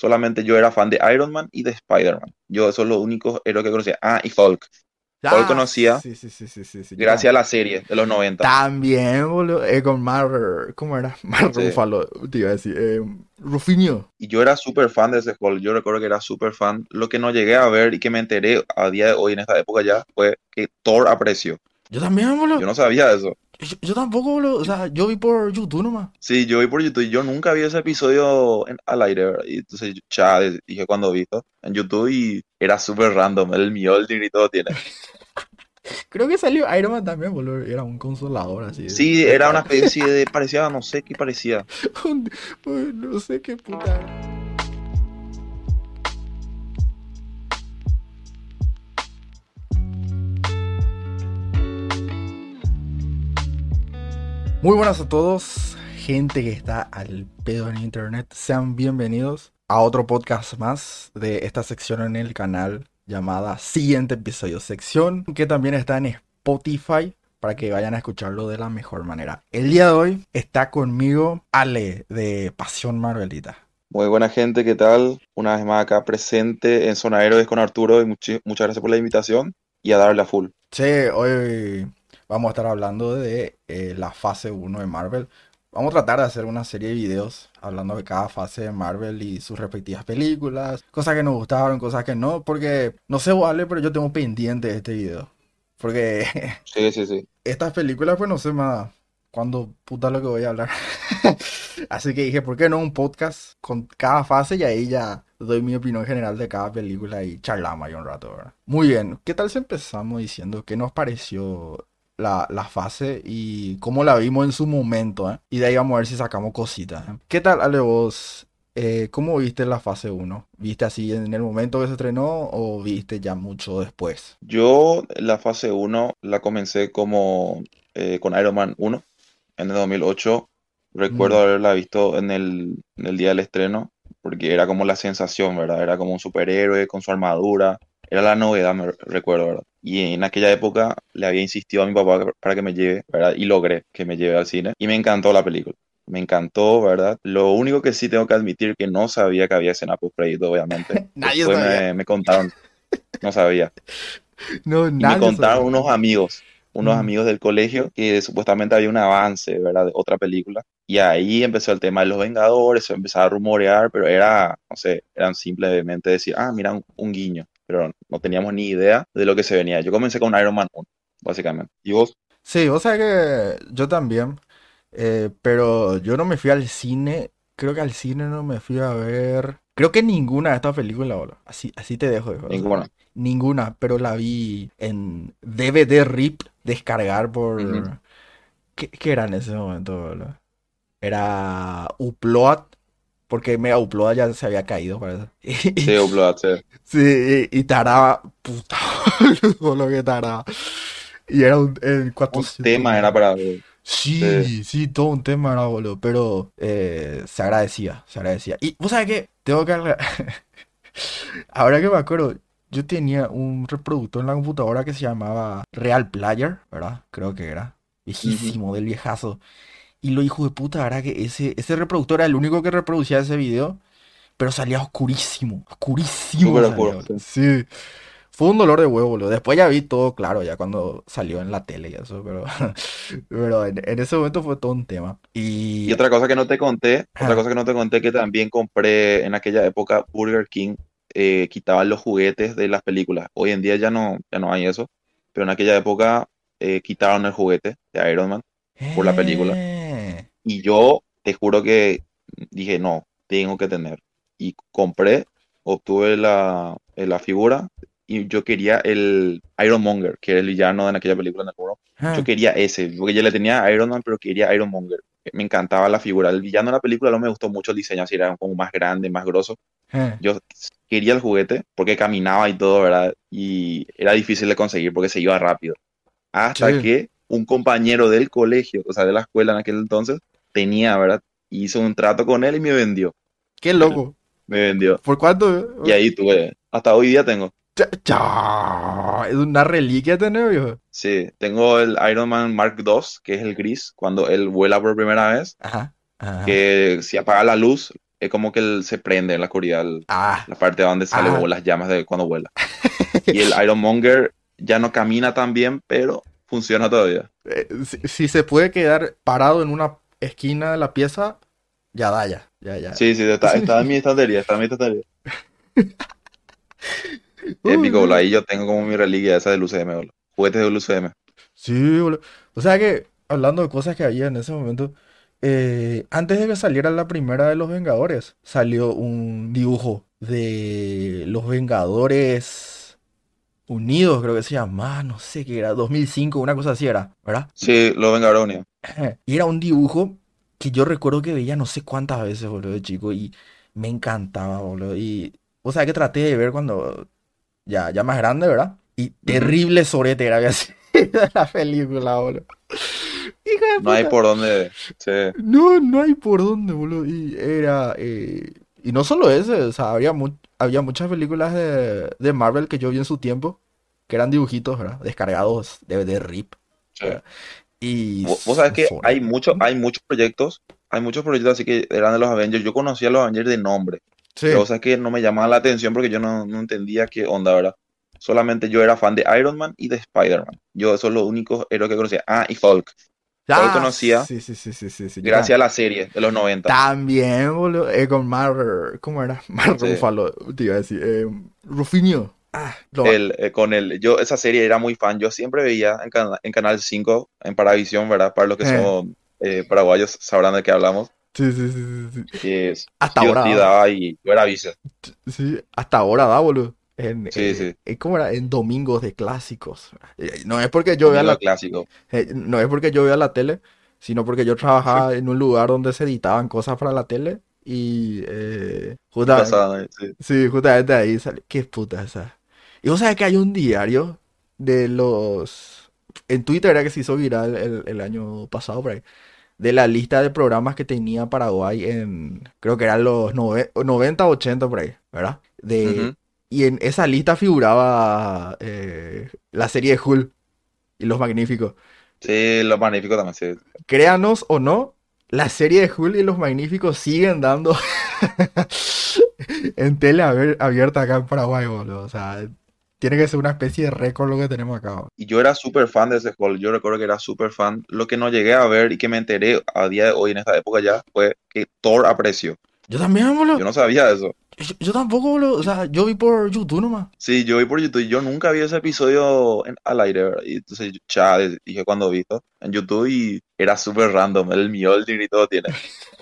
solamente yo era fan de Iron Man y de Spider-Man. Yo, son los únicos héroes que conocía. Ah, y Hulk. Hulk conocía Sí, sí, sí, sí, sí, sí. gracias a la serie de los 90. También, boludo. Eh, con Mar. ¿Cómo era? Mar te iba a decir. Eh, Rufinio. Y yo era súper fan de ese Hulk. Yo recuerdo que era súper fan. Lo que no llegué a ver y que me enteré a día de hoy en esta época ya fue que Thor apareció. Yo también, boludo. Yo no sabía eso. Yo, yo tampoco, boludo. O sea, yo vi por YouTube nomás. Sí, yo vi por YouTube y yo nunca vi ese episodio en- al aire, ¿verdad? Y entonces ya dije cuando vi esto en YouTube y era súper random. El Mjolnir y todo tiene. Creo que salió Iron Man también, boludo. Era un consolador así. Sí, era una especie de. Parecía, no sé qué parecía. Pues, no sé qué puta. Muy buenas a todos, gente que está al pedo en internet. Sean bienvenidos a otro podcast más de esta sección en el canal llamada Siguiente Episodio. Sección que también está en Spotify para que vayan a escucharlo de la mejor manera. El día de hoy está conmigo Ale de Pasión Marvelita. Muy buena gente, ¿qué tal? Una vez más acá presente en Zona Héroes con Arturo y muchas gracias por la invitación y a darle a full. Sí, hoy vamos a estar hablando de eh, la fase 1 de Marvel. Vamos a tratar de hacer una serie de videos hablando de cada fase de Marvel y sus respectivas películas, cosas que nos gustaron, cosas que no, porque no sé, vale, pero yo tengo pendiente este video. Porque Sí, sí, sí. estas películas, pues no sé más cuándo puta lo que voy a hablar. Así que dije, ¿por qué no un podcast con cada fase y ahí ya doy mi opinión general de cada película y charlamos ahí un rato, ¿verdad? Muy bien, ¿qué tal si empezamos diciendo qué nos pareció la, la fase y cómo la vimos en su momento, ¿eh? Y de ahí vamos a ver si sacamos cositas. ¿eh? ¿Qué tal, Ale, vos? eh, ¿cómo viste la fase 1? ¿Viste así en el momento que se estrenó o viste ya mucho después? Yo la fase 1 la comencé como eh, con Iron Man 1 en el 2008. Recuerdo Mm. haberla visto en el, en el día del estreno porque era como la sensación, ¿verdad? Era como un superhéroe con su armadura. Era la novedad, me recuerdo, ¿verdad? Y en aquella época le había insistido a mi papá para que me lleve, ¿verdad? Y logré que me lleve al cine. Y me encantó la película. Me encantó, ¿verdad? Lo único que sí tengo que admitir que no sabía que había escena post obviamente. Nadie Después sabía. me, me contaron. No sabía. No, Y me nadie contaron sabía. unos amigos, unos Mm. amigos del colegio, que supuestamente había un avance, ¿verdad? De otra película. Y ahí empezó el tema de los Vengadores, se empezaba a rumorear, pero era, no sé, eran simplemente decir, ah, mira, un, un guiño. Pero no teníamos ni idea de lo que se venía. Yo comencé con Iron Man 1, básicamente. ¿Y vos? Sí, o sea que yo también, eh, pero yo no me fui al cine, creo que al cine no me fui a ver, creo que ninguna de estas películas, boludo. Así, así te dejo, hijo, o sea, Ninguna. ninguna, pero la vi en DVD RIP, descargar por. ¿qué, qué era en ese momento, boludo? Era Upload, porque Mega Upload ya se había caído, parece. Sí, Upload, sí. Sí, y, y taraba, puta, lo que taraba. Y era un, el Un 400. tema era para... Sí, sí, todo un tema era, boludo, pero eh, se agradecía, se agradecía. Y vos sabés que tengo que ahora que me acuerdo, yo tenía un reproductor en la computadora que se llamaba Real Player, ¿verdad? Creo que era, viejísimo, del viejazo. Y lo hijo de puta era que ese, ese reproductor era el único que reproducía ese video, pero salía oscurísimo, oscurísimo salía. Sí. Fue un dolor de huevo, boludo. Después ya vi todo claro, ya cuando salió en la tele y eso, pero, pero en, en ese momento fue todo un tema. Y Y otra cosa que no te conté, otra cosa que no te conté que también compré en aquella época, Burger King eh, quitaban los juguetes de las películas. Hoy en día ya no, ya no hay eso, pero en aquella época eh, quitaron el juguete de Iron Man por la película. Eh, y yo te juro que dije, no, tengo que tener. Y compré, obtuve la, eh, la figura y yo quería el Iron Monger, que era el villano en aquella película, ¿me acuerdo? ah, Yo quería ese, porque yo le tenía a Iron Man, pero quería Iron Monger. Me encantaba la figura. El villano de la película no me gustó mucho el diseño, así era como más grande, más grosso. eh. Yo quería el juguete porque caminaba y todo, ¿verdad? Y era difícil de conseguir porque se iba rápido. Hasta Sí. que un compañero del colegio, o sea, de la escuela en aquel entonces, tenía, ¿verdad? Hizo un trato con él y me vendió. Qué loco. Me vendió. ¿Por cuánto? Y ahí tuve, hasta hoy día tengo. Cha- cha, Es una reliquia tener, viejo. Sí, tengo el Iron Man Mark II, que es el gris, cuando él vuela por primera vez. Ajá. ajá. que si apaga la luz, es como que él se prende en la oscuridad, el- Ah, la parte donde salen Ah. las llamas de cuando vuela. Y el Ironmonger ya no camina tan bien, pero funciona todavía. eh, si, si se puede quedar parado en una esquina de la pieza, ya da, ya. Ya, ya. Sí, sí, está, está en mi estantería, está en mi estantería. Épico, boludo. Ahí yo tengo como mi reliquia esa del UCM, boludo. Juguetes del UCM. Sí, boludo. O sea que, hablando de cosas que había en ese momento, eh, antes de que saliera la primera de los Vengadores, salió un dibujo de los Vengadores Unidos, creo que se llamaba, no sé qué era, 2005, una cosa así era, ¿verdad? Sí, los Vengadores Unidos. Y era un dibujo que yo recuerdo que veía no sé cuántas veces, boludo, de chico, y me encantaba, boludo. Y, o sea, que traté de ver cuando ya, ya más grande, ¿verdad? Y terrible sorete era sido la película, boludo. Hijo de No hay puta. por dónde. Sí. No, no hay por dónde, boludo. Y era. eh, y no solo ese, o sea, había, mu- había muchas películas de, de Marvel que yo vi en su tiempo, que eran dibujitos, ¿verdad? Descargados de, de RIP. sí. Y. Vos, vos sabés que hay, mucho, hay muchos proyectos. Hay muchos proyectos así que eran de los Avengers. Yo conocía a los Avengers de nombre. Sí. Pero, sea, que no me llamaban la atención porque yo no, no entendía qué onda, ¿verdad? Solamente yo era fan de Iron Man y de Spider-Man. Yo, esos son los únicos héroes que conocía. Ah, y Hulk. Ah, conocía. Sí, sí, sí, sí, sí, Gracias a la serie de los 90. También, boludo. eh, con Mar. ¿Cómo era? Mar Sí. Ruffalo, te iba a decir. Eh, Rufinio. Ah, El, eh, con el, yo esa serie era muy fan. Yo siempre veía en, cana- en Canal 5, en Paravisión, ¿verdad? Para los que Eh. son eh, paraguayos sabrán de qué hablamos. Sí, sí, sí, sí, es- Hasta ahora. sí daba y yo era vice. Sí, hasta ahora da, boludo. En, Sí, eh, sí. eh, ¿Cómo era? En domingos de clásicos. Eh, No es porque yo vea la, clásico. eh, no es porque yo vea la tele, sino porque yo trabajaba en un lugar donde se editaban cosas para la tele y eh, justamente, sí. sí, justamente ahí sale. Qué puta esa. Y vos sabés que hay un diario de los... En Twitter era que se hizo viral el, el año pasado por ahí. De la lista de programas que tenía Paraguay en... Creo que eran los nove- 90, 80 por ahí, ¿verdad? De, y en esa lista figuraba eh, la serie de Hulk y Los Magníficos. Sí, lo magnífico también, sí. Créanos o no, la serie de Hulk y Los Magníficos siguen dando en tele abierta acá en Paraguay, boludo. O sea, tiene que ser una especie de récord lo que tenemos acá. Y yo era súper fan de ese juego. Yo recuerdo que era súper fan. Lo que no llegué a ver y que me enteré a día de hoy en esta época ya fue que Thor apareció. Yo también, boludo. Yo no sabía eso. Yo, yo tampoco, boludo. O sea, yo vi por YouTube nomás. Sí, yo vi por YouTube. Yo nunca vi ese episodio en- al aire, ¿verdad? Y entonces ya dije cuando vi esto en YouTube y era súper random. El Mjolnir y todo tiene.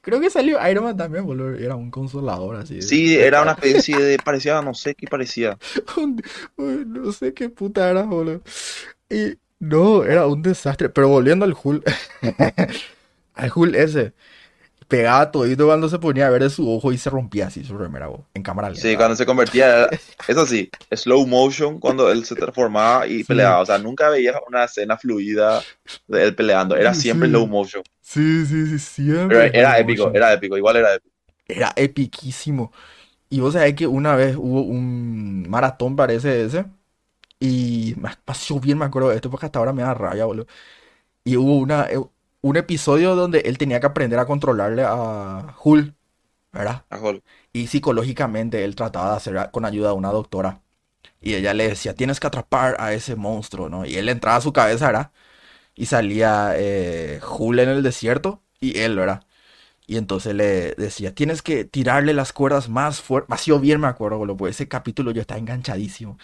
Creo que salió Iron Man también, boludo. Era un consolador así. Sí, era una especie de. Parecía, no sé qué parecía. Un- uy, no sé qué puta era, boludo. Y no, era un desastre. Pero volviendo al Hulk, al Hulk ese, pegaba todito cuando se ponía a ver de su ojo y se rompía así su remera, bo, en cámara lenta. Sí, cuando se convertía. Eso sí, slow motion cuando él se transformaba y Sí. peleaba. O sea, nunca veías una escena fluida de él peleando. Era siempre Sí. slow motion. Sí, sí, sí, siempre. Pero era slow épico, motion. era épico. Igual era épico. Era epiquísimo. Y vos sabés que una vez hubo un maratón, parece ese. Y me pasó bien, me acuerdo de esto, porque hasta ahora me da rabia, boludo. Y hubo una, eh, un episodio donde él tenía que aprender a controlarle a Hulk, ¿verdad? A Hulk. Y psicológicamente él trataba de hacer con ayuda de una doctora. Y ella le decía, tienes que atrapar a ese monstruo, ¿no? Y él entraba a su cabeza, ¿verdad? Y salía eh, Hulk en el desierto y él, ¿verdad? Y entonces le decía, tienes que tirarle las cuerdas más fuertes. Ha sido bien, me acuerdo, boludo, porque ese capítulo yo estaba enganchadísimo.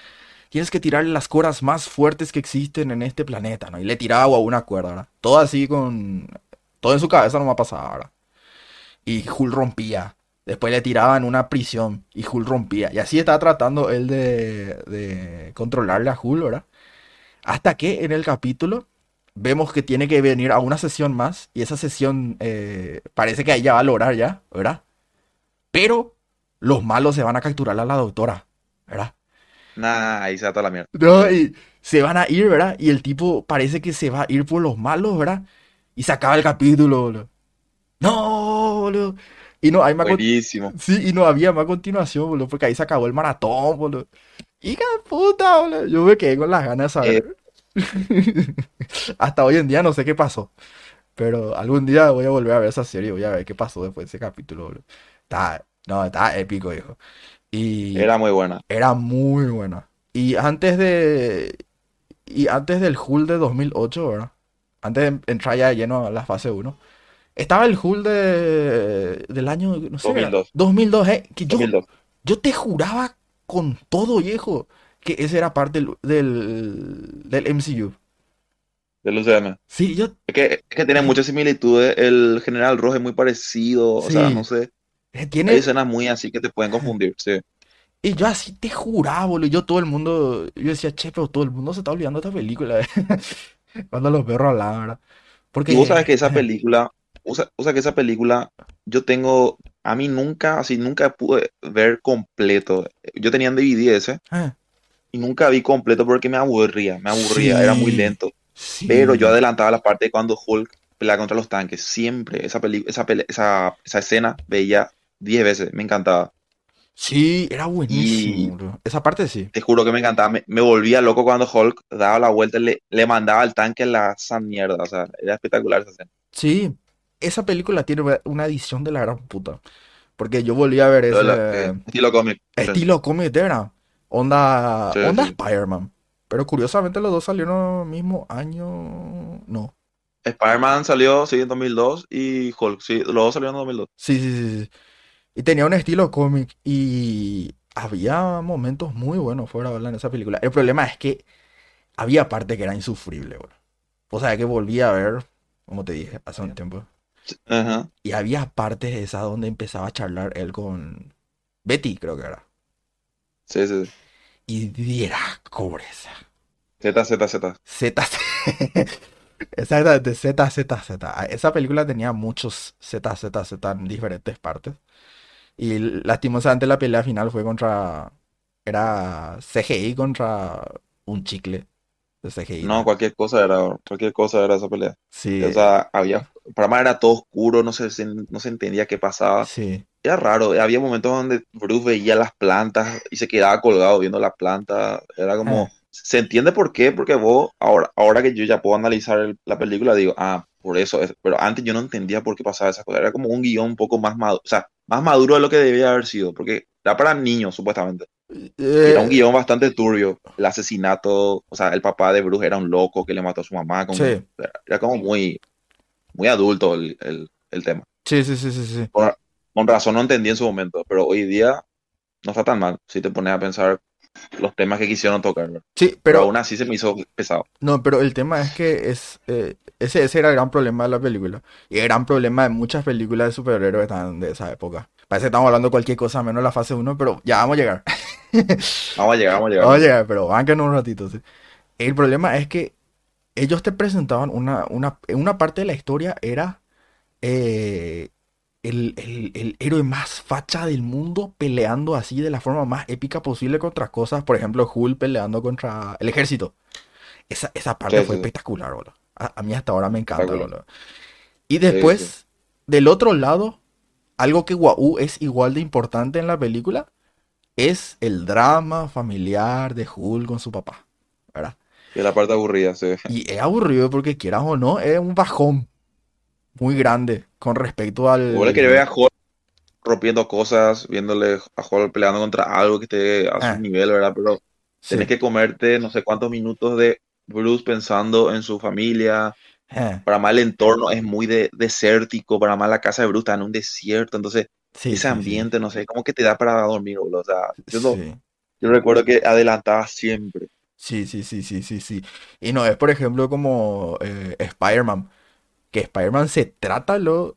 Tienes que tirarle las cuerdas más fuertes que existen en este planeta, ¿no? Y le tiraba a una cuerda, ¿verdad? Todo así con... Todo en su cabeza no me pasaba, ¿verdad? Y Hulk rompía. Después le tiraban una prisión y Hulk rompía. Y así estaba tratando él de, de controlarle a Hulk, ¿verdad? Hasta que en el capítulo vemos que tiene que venir a una sesión más. Y esa sesión eh, parece que ahí ya va a lograr ya, ¿verdad? Pero los malos se van a capturar a la doctora, ¿verdad? Nah, ahí se ata la mierda. No, y se van a ir, ¿verdad? Y el tipo parece que se va a ir por los malos, ¿verdad? Y se acaba el capítulo, boludo. No, boludo. Y no hay más Buenísimo. Sí, y no había más continuación, boludo, porque ahí se acabó el maratón, boludo. Hija de puta, boludo. Yo me quedé con las ganas de saber. Hasta hoy en día no sé qué pasó. Pero algún día voy a volver a ver esa serie, voy a ver qué pasó después de ese capítulo, boludo. Está, no, está épico, hijo. Y Era muy buena. era muy buena. Y antes de... Y antes del Hull de 2008, ¿verdad? Antes de entrar ya de lleno a la fase 1. Estaba el Hull de, del año, no sé, era 2002. 2002, ¿eh? Que yo, 2002. yo te juraba con todo, viejo, que ese era parte del, del, del MCU. Del UCM. Sí, yo... Es que, es que tiene muchas similitudes. El General Rojo es muy parecido. O sea, no sé. Eh, Hay Tiene... escenas muy así que te pueden confundir. Sí. Y yo así te juraba, boludo. Yo todo el mundo... Yo decía, che, pero todo el mundo se está olvidando de esta película. Cuando los perros hablaban, ¿verdad? Porque... Y vos sabes que esa película, o sea, o sea que esa película, yo tengo, a mí nunca, así, nunca pude ver completo. Yo tenía en DVD ese Ah, y nunca vi completo porque me aburría, me aburría, era muy Sí. lento. sí. Pero yo adelantaba la parte de cuando Hulk pelea contra los tanques. Siempre esa peli, esa, esa, esa escena veía 10 veces, me encantaba. Sí, era buenísimo, Y-. Esa parte sí. Te juro que me encantaba, me, me volvía loco cuando Hulk daba la vuelta y le, le mandaba al tanque la esa mierda. O sea, era espectacular esa escena. Sí, esa película tiene una edición de la gran puta. Porque yo volví a ver la- ese eh, estilo cómic. estilo cómic era. Onda, Sí, onda sí. Spider-Man. Pero curiosamente los dos salieron el mismo año. No. Spider-Man salió, sí, en 2002 y Hulk, sí, los dos salieron en 2002. Sí, sí, sí, sí. Y tenía un estilo cómic y había momentos muy buenos fuera de en esa película. El problema es que había parte que era insufrible, boludo. O sea, que volví a ver, como te dije, hace un tiempo. Ajá. Y había partes de esas donde empezaba a charlar él con Betty, creo que era. Sí, sí, sí. Y diera pobreza. Z, Z, Z. Z. Exactamente, Z, Z, Z. Esa película tenía muchos Z, Z, Z en diferentes partes. Y lastimosamente la pelea final fue contra. Era CGI contra un chicle de CGI. No, cualquier cosa era, cualquier cosa era esa pelea. Sí, O sea, había, para más era todo oscuro, no se, no se entendía qué pasaba. sí. Era raro, había momentos donde Bruce veía las plantas y se quedaba colgado viendo las plantas. Era como, Ah. se entiende por qué, porque vos, ahora, ahora que yo ya puedo analizar el- la película, digo, ah, por eso es. Pero antes yo no entendía por qué pasaba esa cosa. Era como un guion un poco más maduro, o sea, más maduro de lo que debía haber sido, porque era para niños, supuestamente. Era un Eh, guion bastante turbio. El asesinato, o sea, el papá de Bruce era un loco que le mató a su mamá. como- Sí. Era como muy, muy adulto el, el- el tema. sí, sí, sí, sí, sí. Con, con razón no entendí en su momento, pero hoy día no está tan mal si te pones a pensar los temas que quisieron tocar. Sí, Pero pero aún así se me hizo pesado. No, pero el tema es que es eh, ese, ese era el gran problema de la película. Y el gran problema de muchas películas de superhéroes están de esa época. Parece que estamos hablando de cualquier cosa menos la fase 1, pero ya vamos a llegar. Vamos a llegar, vamos a llegar. Vamos a llegar, pero banquen un ratito. ¿sí? El problema es que ellos te presentaban una, una, una parte de la historia era eh, el, el- el héroe más facha del mundo peleando así de la forma más épica posible contra cosas. Por ejemplo, Hulk peleando contra el ejército. Esa, esa parte Sí, fue sí, espectacular, boludo. A, a mí hasta ahora me encanta, boludo. Y después, sí. del otro lado, algo que Wau es igual de importante en la película es el drama familiar de Hulk con su papá, ¿verdad? Y la parte aburrida, sí. Y es aburrido porque quieras o no, es un bajón muy grande con respecto al... Vos le querés ver a Hulk rompiendo cosas, viéndole a Hulk peleando contra algo que esté a Ah. su nivel, ¿verdad? Pero Sí. tenés que comerte no sé cuántos minutos de Bruce pensando en su familia. Eh, Para más el entorno es muy de- desértico, para más la casa de Bruce está en un desierto, entonces sí, ese sí. ambiente, no sé, como que te da para dormir, boludo. O sea, yo, no- yo recuerdo que adelantaba siempre. Sí, sí, sí, sí, sí, sí. Y no es, por ejemplo, como eh, Spider-Man, que Spider-Man se trata lo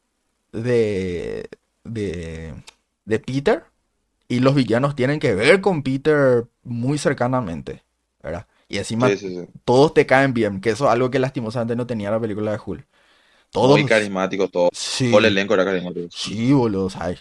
de, de, de Peter y los villanos tienen que ver con Peter muy cercanamente, ¿verdad? Y encima Sí, sí, sí. todos te caen bien, que eso es algo que lastimosamente no tenía la película de Hulk. Todos, Muy carismático todo. sí, Todo el elenco era carismático. sí, boludo, sea,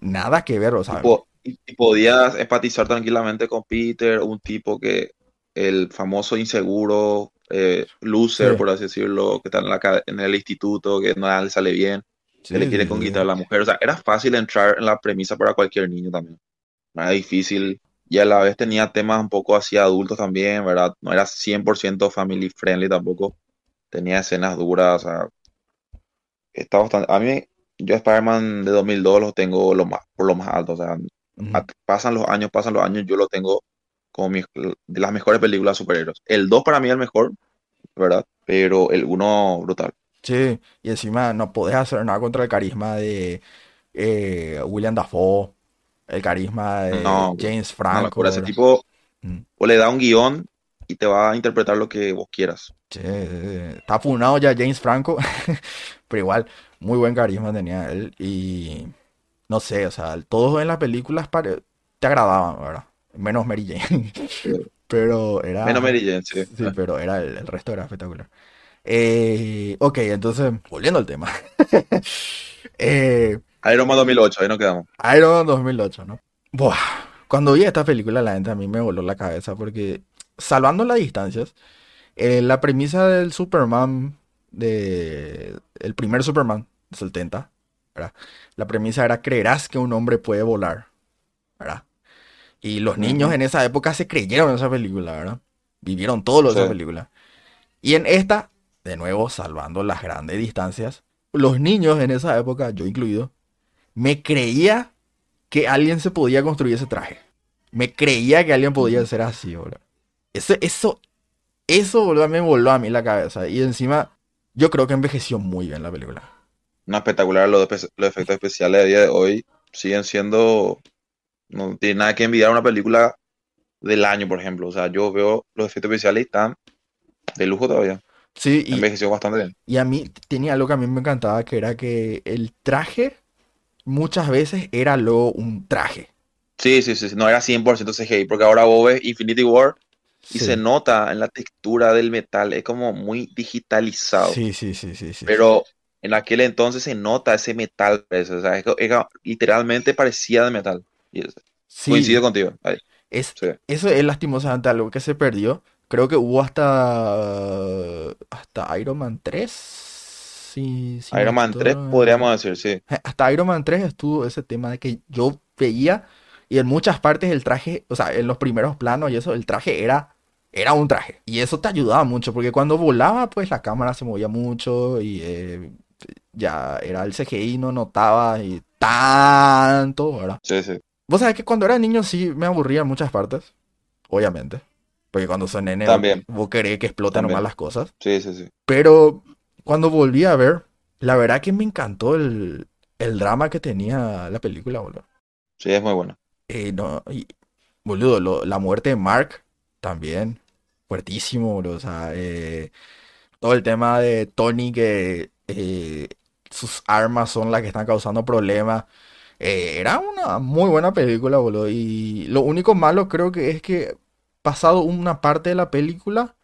nada que ver, o sea, y podías empatizar tranquilamente con Peter, un tipo que el famoso inseguro, eh, loser, Sí. por así decirlo, que está en, la, en el instituto, que no le sale bien, que le sí, quiere sí, conquistar a sí. la mujer. O sea, era fácil entrar en la premisa para cualquier niño también. No era difícil. Y a la vez tenía temas un poco así adultos también, ¿verdad? No era 100% family friendly tampoco. Tenía escenas duras, o sea, está bastante. A mí, yo Spider-Man de 2002 lo tengo lo más, por lo más alto. O sea, Ujú. a- pasan los años, pasan los años, yo lo tengo como mi- de las mejores películas de superhéroes. El 2 para mí es el mejor, ¿verdad? Pero el uno brutal. Sí, y encima no podés hacer nada contra el carisma de eh, William Dafoe, el carisma de No, James Franco, locura. Ese tipo, Mm. o le da un guion y te va a interpretar lo que vos quieras. Sí, está funado ya James Franco, pero igual, muy buen carisma tenía él y no sé, o sea, todos en las películas te agradaban, ¿verdad? Menos Mary Jane, pero era... Menos Mary Jane, sí. Sí, pero era el, el resto era espectacular. Eh, ok, entonces, volviendo al tema. Eh, Iron Man 2008, ahí nos quedamos. Iron Man 2008, ¿no? Buah, cuando vi esta película, la gente a mí me voló la cabeza porque, salvando las distancias, eh, la premisa del Superman, de, el primer Superman, de 70, ¿verdad? La premisa era, creerás que un hombre puede volar, ¿verdad? Y los niños en esa época se creyeron en esa película, ¿verdad? Vivieron todo lo de esa película. Y en esta, de nuevo, salvando las grandes distancias, los niños en esa época, yo incluido, me creía que alguien se podía construir ese traje. Me creía que alguien podía ser así, boludo. Eso, eso, eso, boludo, me voló a mí la cabeza. Y encima, yo creo que envejeció muy bien la película. Una espectacular, los, los efectos especiales de día de hoy siguen siendo, no tiene nada que envidiar a una película del año, por ejemplo. O sea, yo veo los efectos especiales y están de lujo todavía. Sí, y, Envejeció bastante bien. y a mí tenía algo que a mí me encantaba, que era que el traje muchas veces era luego un traje. Sí, sí, sí, no era 100% CGI, porque ahora vos ves Infinity War y Sí, se nota en la textura del metal, es como muy digitalizado. sí, sí, sí, sí, sí. Pero en aquel entonces se nota ese metal, pues, o sea, es es literalmente parecía de metal. Y es- Sí, coincido contigo. ahí, es, sí. eso es lastimosamente algo que se perdió. Creo que hubo hasta hasta Iron Man 3. Sí, sí, Iron Man 3 podríamos decir, sí. Hasta Iron Man 3 estuvo ese tema de que yo veía y en muchas partes el traje, o sea, en los primeros planos y eso, el traje era, era un traje. Y eso te ayudaba mucho porque cuando volaba, pues la cámara se movía mucho y eh, ya era el CGI, no notaba y tanto, ¿verdad? Sí, sí. Vos sabés que cuando era niño sí me aburría en muchas partes, obviamente. Porque cuando son nene, También. vos querés que exploten También. nomás las cosas. Sí, sí, sí. Pero cuando volví a ver, la verdad que me encantó el, el drama que tenía la película, boludo. Sí, es muy bueno. Eh, no, y, boludo, lo- la muerte de Mark también, fuertísimo, boludo. O sea, eh, todo el tema de Tony que eh, sus armas son las que están causando problemas. Eh, era una muy buena película, boludo. Y lo único malo creo que es que pasado una parte de la película,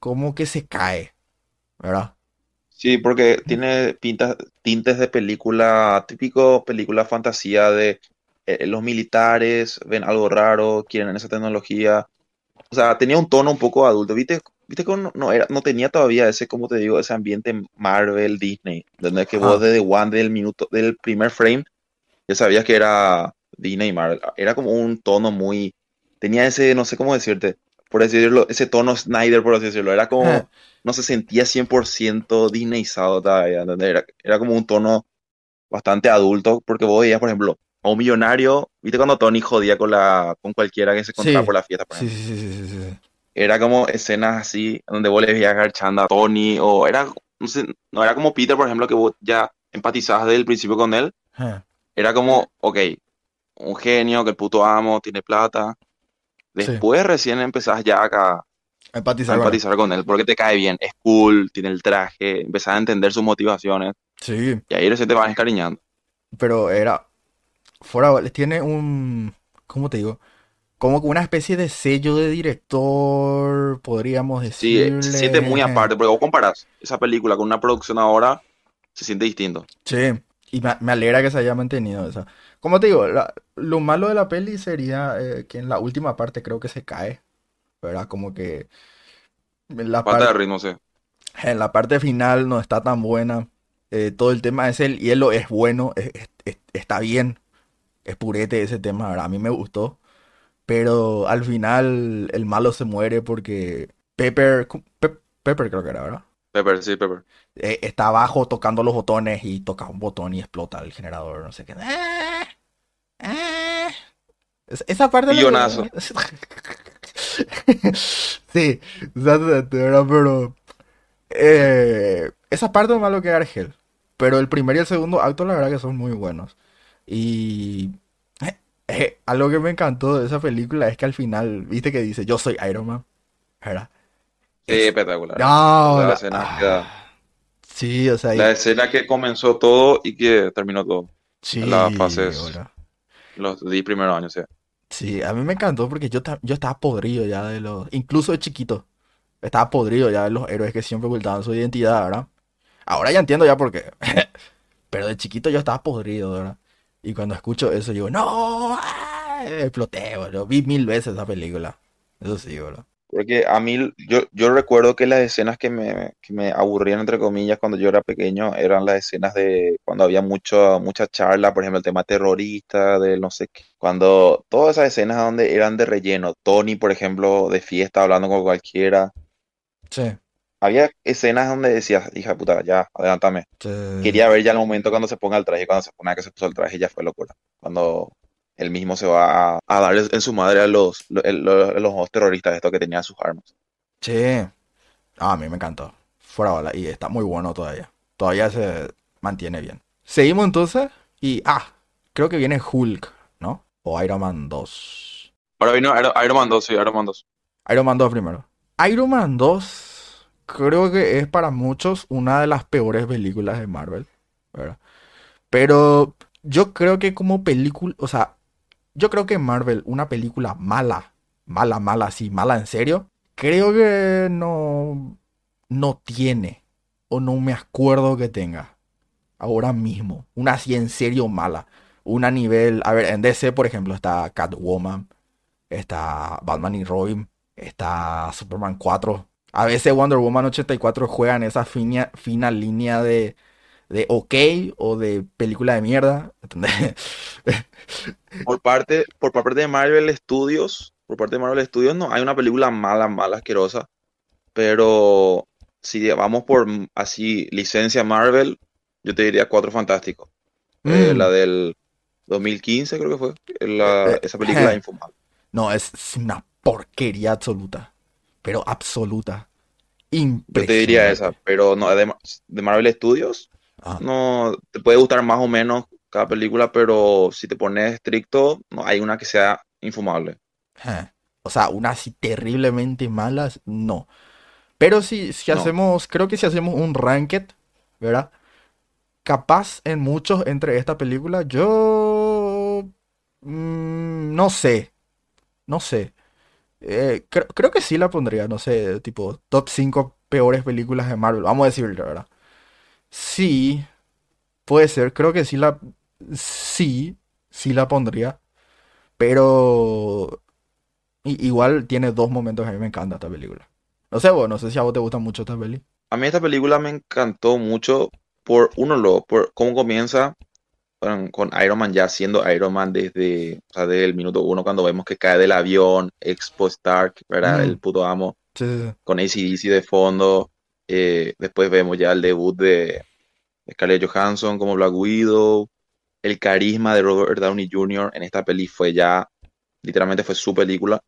como que se cae, ¿verdad? Sí, porque tiene pintas, tintes de película, típico película fantasía de eh, los militares ven algo raro, quieren esa tecnología. O sea, tenía un tono un poco adulto. ¿Viste? ¿Viste que no, no era, no tenía todavía ese, como te digo, ese ambiente Marvel, Disney, donde es que Ajá. vos desde One, del minuto, del primer frame, ya sabías que era Disney y Marvel. Era como un tono muy, tenía ese, no sé cómo decirte, por así decirlo, ese tono Snyder, por así decirlo. Era como, no se sentía 100% Disneyizado todavía. Era, era como un tono bastante adulto, porque vos veías, por ejemplo, a un millonario, ¿viste cuando Tony jodía con la, con cualquiera que se encontraba Sí. por la fiesta, por Sí, ejemplo? sí, sí, sí, sí. Era como escenas así, donde vos le veías agachando a Tony, o era, no sé, no era como Peter, por ejemplo, que vos ya empatizabas desde el principio con él, Eh, era como, ok, un genio, que el puto amo, tiene plata. Sí. Después recién empezás ya acá a Empatizar con él. empatizar con él, porque te cae bien, es cool, tiene el traje, empezás a entender sus motivaciones, Sí, y ahí recién te vas encariñando. pero era. Fuera, tiene un. ¿Cómo te digo? Como una especie de sello de director, podríamos Sí, eh, decirle. se siente muy aparte, porque vos comparás esa película con una producción ahora, se siente distinto. Sí, y me, me alegra que se haya mantenido esa. Como te digo, la- lo malo de la peli sería eh, que en la última parte creo que se cae, ¿verdad? Como que en la Falta de parte, ritmo, sí. en la parte final no está tan buena. Eh, todo el tema es el hielo es bueno, es- es- es- está bien, es purete ese tema, ¿verdad? A mí me gustó, pero al final el malo se muere porque Pepper, Pe- Pepper creo que era, ¿verdad? Pepper, sí, Pepper. Eh, está abajo tocando los botones y toca un botón y explota el generador, no sé qué. Eh. Es- Esa parte... Pillonazo. sí, exactamente, ¿verdad? Pero... eh, esa parte es más lo que Argel. Pero el primer y el segundo acto, la verdad que son muy buenos. Y... eh, eh, algo que me encantó de esa película es que al final, viste que dice, yo soy Iron Man, ¿verdad? Sí, Es- espectacular. No, La la- escena ah, Sí, o sea, y- La escena que comenzó todo y que terminó todo. sí, las fases-. Los 10 primeros años, sí. Sí, a mí me encantó porque yo, yo estaba podrido ya de los, incluso de chiquito, estaba podrido ya de los héroes que siempre ocultaban su identidad, ¿verdad? Ahora ya entiendo ya por qué, pero de chiquito yo estaba podrido, ¿verdad? Y cuando escucho eso, digo, no, ¡ah! exploté, boludo. Vi mil veces esa película, eso sí, boludo. Porque a mí, yo, yo recuerdo que las escenas que me, que me aburrían, entre comillas, cuando yo era pequeño, eran las escenas de cuando había mucho, mucha charla, por ejemplo, el tema terrorista, de no sé qué. Cuando todas esas escenas donde eran de relleno, Tony, por ejemplo, de fiesta, hablando con cualquiera. Sí, Había escenas donde decías, hija de puta, ya, adelántame. sí. Quería ver ya el momento cuando se ponga el traje, cuando se pone que se puso el traje, ya fue locura. Cuando él mismo se va a, a dar en su madre a los, los, los, terroristas estos que tenían sus armas. Sí. Ah, a mí me encantó. Fuera bala. Y está muy bueno todavía. Todavía se mantiene bien. Seguimos entonces. Y. Ah, creo que viene Hulk, ¿no? O Iron Man 2. Ahora vino Iron, Iron Man 2, sí, Iron Man 2. Iron Man 2 primero. Iron Man 2 creo que es para muchos una de las peores películas de Marvel, ¿verdad? Pero yo creo que como película, o sea, yo creo que Marvel, una película mala, mala, mala, así, mala en serio, creo que no, no tiene, o no me acuerdo que tenga, ahora mismo, una así en serio mala, una nivel, a ver, en DC, por ejemplo, está Catwoman, está Batman y Robin, está Superman 4. A veces Wonder Woman 84 juega en esa fina, fina línea de, de ok o de película de mierda. Por parte, por parte de Marvel Studios, por parte de Marvel Studios no hay una película mala, mala, asquerosa, pero si vamos por así licencia Marvel, yo te diría Cuatro Fantásticos. Eh, Mm. la del 2015 creo que fue, la- Eh, esa película eh. infumable. No, es, es una porquería absoluta. Pero absoluta. Yo te diría esa, Impresionante. pero no, de, de Marvel Studios, Ah, no, te puede gustar más o menos cada película, pero si te pones estricto, no hay una que sea infumable. O sea, una así terriblemente malas, no. Pero si, si No. hacemos, creo que si hacemos un ranked, ¿verdad? Capaz en muchos entre esta película, yo mm, no sé, no sé. Eh, creo, creo que sí la pondría, no sé, tipo top 5 peores películas de Marvel, vamos a decirlo, ¿verdad? Sí, puede ser, creo que sí la, sí, sí la pondría, pero igual tiene dos momentos que a mí me encanta esta película. No sé vos, no sé si a vos te gusta mucho esta peli. A mí esta película me encantó mucho por uno, lo, por cómo comienza con, con Iron Man ya siendo Iron Man desde, o sea, desde el minuto uno cuando vemos que cae del avión, Expo Stark, ¿verdad? Mm. El puto amo, Sí, sí, sí. con AC/DC de fondo. Eh, después vemos ya el debut de Scarlett Johansson como Black Widow. El carisma de Robert Downey Jr. en esta peli fue ya, literalmente fue su película.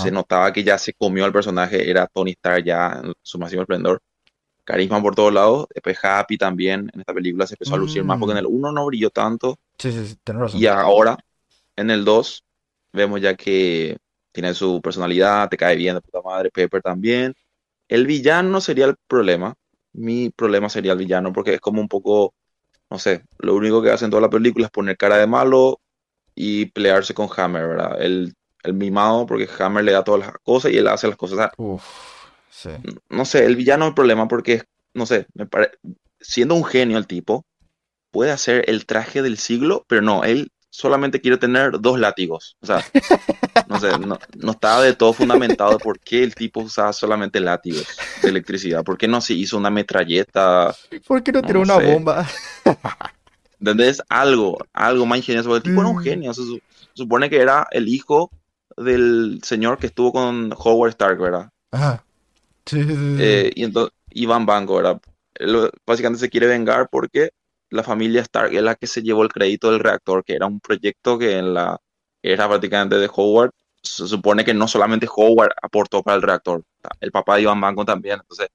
Se notaba que ya se comió al personaje, era Tony Stark ya en su máximo esplendor. Carisma por todos lados. Después Happy también en esta película se empezó a lucir más porque en el 1 no brilló tanto. Sí, sí, sí, tenés razón. Y ahora, en el 2, vemos ya que tiene su personalidad, te cae bien de puta madre, Pepper también. El villano sería el problema. Mi problema sería el villano porque es como un poco, no sé, lo único que hace en toda la película es poner cara de malo y pelearse con Hammer, ¿verdad? El, el mimado porque Hammer le da todas las cosas y él hace las cosas. O sea, Uf, sí. no sé, el villano es el problema porque, no sé, me pare- siendo un genio el tipo, puede hacer el traje del siglo, pero no, él solamente quiere tener dos látigos. O sea, no sé, no, no estaba de todo fundamentado por qué el tipo usaba solamente látigos de electricidad. ¿Por qué no se hizo una metralleta? ¿Por qué no No tiró una sé. bomba? ¿Entendés? Algo, algo más ingenioso. Porque el tipo era un Mm. genio. Se su- supone que era el hijo del señor que estuvo con Howard Stark, ¿verdad? Ajá. Sí, sí, sí, sí. Eh, y, ento- Iván Banco, ¿verdad? Él básicamente se quiere vengar porque la familia Stark es la que se llevó el crédito del reactor, que era un proyecto que en la era prácticamente de Howard. Se supone que no solamente Howard aportó para el reactor, el papá de Iván Banco también. Entonces,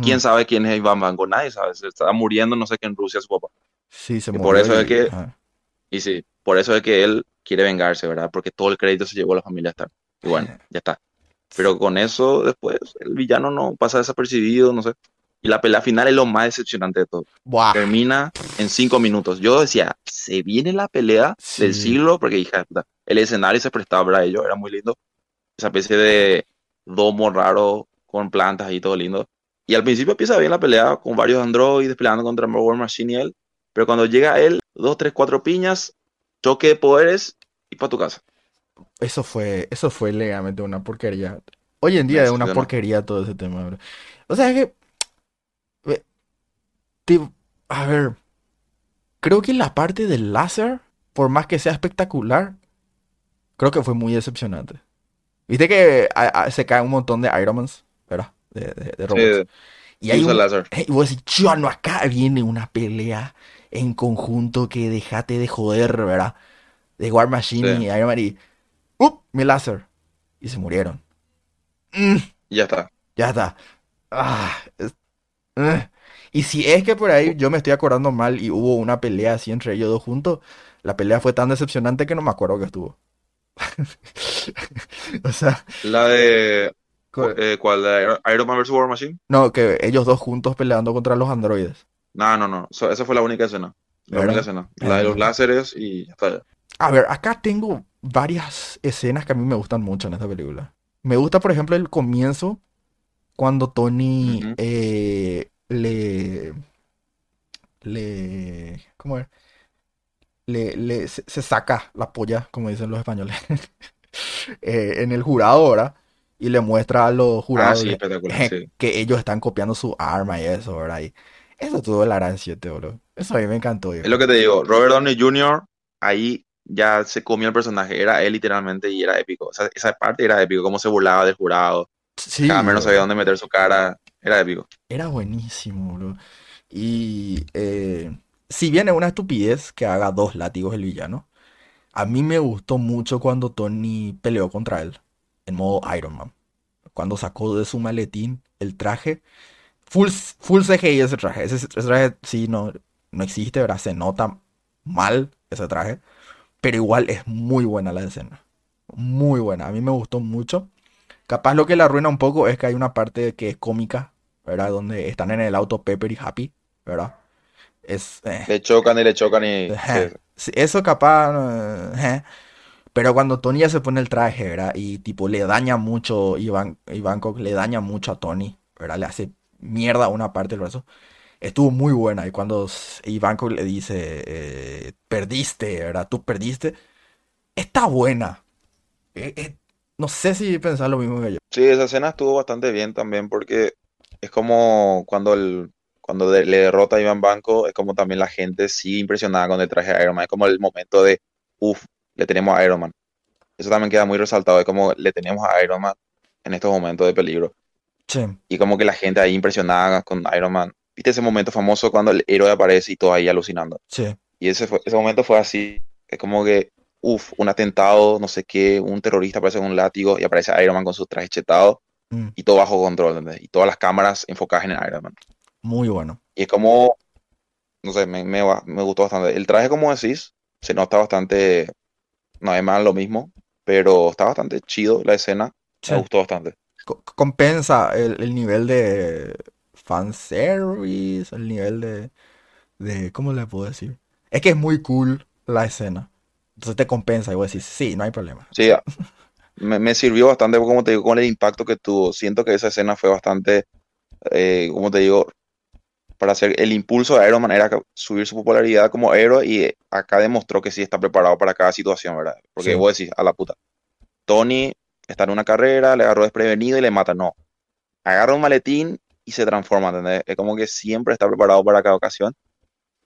¿quién sabe quién es Iván Banco? Nadie sabe. Se está muriendo, no sé qué en Rusia su papá. Sí, se Y por murió eso es y... que, ajá. y sí, por eso es que él quiere vengarse, ¿verdad? Porque todo el crédito se llevó a la familia Stark. Y bueno, ya está. Pero con eso, después, el villano no pasa desapercibido, no sé. Y la pelea final es lo más decepcionante de todo. Termina en cinco minutos. Yo decía, se viene la pelea del siglo, porque de puta, el escenario se prestaba para ello, era muy lindo. Esa especie de domo raro con plantas y todo lindo. Y al principio empieza bien la pelea con varios androides peleando contra War Machine y él. Pero cuando llega él, dos, tres, cuatro piñas, choque de poderes y para tu casa. Eso fue, eso fue legalmente una porquería. Hoy en día es una porquería todo ese tema, bro. O sea, es que... eh, ti- a ver, creo que la parte del láser, por más que sea espectacular, creo que fue muy decepcionante. Viste que a- a- se caen un montón de Ironmans, ¿verdad? De, de, de robots. Sí, Y hay un... láser. Y vos decís, yo no, acá viene una pelea en conjunto que dejate de joder, ¿verdad? De War Machine Sí. y Iron Man y... ¡Up! Mi láser. Y se murieron. Mm, ya está. ya está. Ah, es- eh. Y si es que por ahí yo me estoy acordando mal y hubo una pelea así entre ellos dos juntos, la pelea fue tan decepcionante que no me acuerdo que estuvo. O sea, La de. eh, ¿Cuál? ¿La de Iron Man vs. War Machine? no, que ellos dos juntos peleando contra los androides. No, no, no. So- esa fue la única escena. La ¿Verdad? única escena. La de los láseres y ya está. A ver, acá tengo varias escenas que a mí me gustan mucho en esta película. Me gusta, por ejemplo, el comienzo cuando Tony eh, le, le, ¿cómo es? Le, le- se, se saca la polla, como dicen los españoles, eh, en el jurado, ¿verdad? Y le muestra a los Ah, jurados sí, que, espectacular, sí. que ellos están copiando su arma y eso, ¿verdad? Y eso tuvo la gran 7, bro. Eso a mí me encantó, Es lo que te digo. Robert Downey Jr. ahí ya se comió el personaje. Era él literalmente y era épico. O sea, esa parte era épico. Cómo se burlaba del jurado. Sí, Cameron no sabía dónde meter su cara. Era épico. Era buenísimo, bro. Y eh, si bien es una estupidez que haga dos látigos el villano, a mí me gustó mucho cuando Tony peleó contra él en modo Iron Man. Cuando sacó de su maletín el traje. Full, full CGI ese traje. Ese, ese traje sí no, no existe, ¿verdad? Se nota mal ese traje. Pero igual es muy buena la escena. Muy buena. A mí me gustó mucho. Capaz lo que la arruina un poco es que hay una parte que es cómica, ¿verdad? Donde están en el auto Pepper y Happy, ¿verdad? Es... eh, Le chocan y le chocan y... Ajá. sí. Eso capaz... eh, ajá. Pero cuando Tony ya se pone el traje, ¿verdad? Y tipo le daña mucho, Iván, Ivankov le daña mucho a Tony, ¿verdad? Le hace mierda una parte del brazo. Estuvo muy buena. Y cuando Ivankov le dice, eh, perdiste, ¿verdad? Tú perdiste. Está buena. Eh, eh, no sé si pensás lo mismo que yo. Sí, esa escena estuvo bastante bien también porque es como cuando el, cuando de- le derrota a Iván Banco, es como también la gente sigue impresionada con el traje de Iron Man. Es como el momento de, uff, le tenemos a Iron Man. Eso también queda muy resaltado, es como le tenemos a Iron Man en estos momentos de peligro. Sí, Y como que la gente ahí impresionada con Iron Man. ¿Viste ese momento famoso cuando el héroe aparece y todo ahí alucinando? sí. Y ese, fue- ese momento fue así, es como que, uff, un atentado, no sé qué, un terrorista aparece con un látigo y aparece Iron Man con su traje chetado Mm, y todo bajo control, ¿entendés? Y todas las cámaras enfocadas en el Iron Man. muy bueno. Y es como, no sé, me, me, me gustó bastante. El traje, como decís, se nota bastante, no es más lo mismo, pero está bastante chido la escena, Sí. me gustó bastante. Co- compensa el, el nivel de fanservice, el nivel de, de, ¿cómo le puedo decir? Es que es muy cool la escena. Entonces te compensa y vos decís, sí, no hay problema. Sí, me, me sirvió bastante, como te digo, con el impacto que tuvo. Siento que esa escena fue bastante, eh, como te digo, para hacer el impulso de Iron Man era subir su popularidad como héroe y eh, acá demostró que sí está preparado para cada situación, ¿verdad? Porque Sí. vos decís, a la puta, Tony está en una carrera, le agarró desprevenido y le mata. No, agarra un maletín y se transforma, ¿entendés? Es como que siempre está preparado para cada ocasión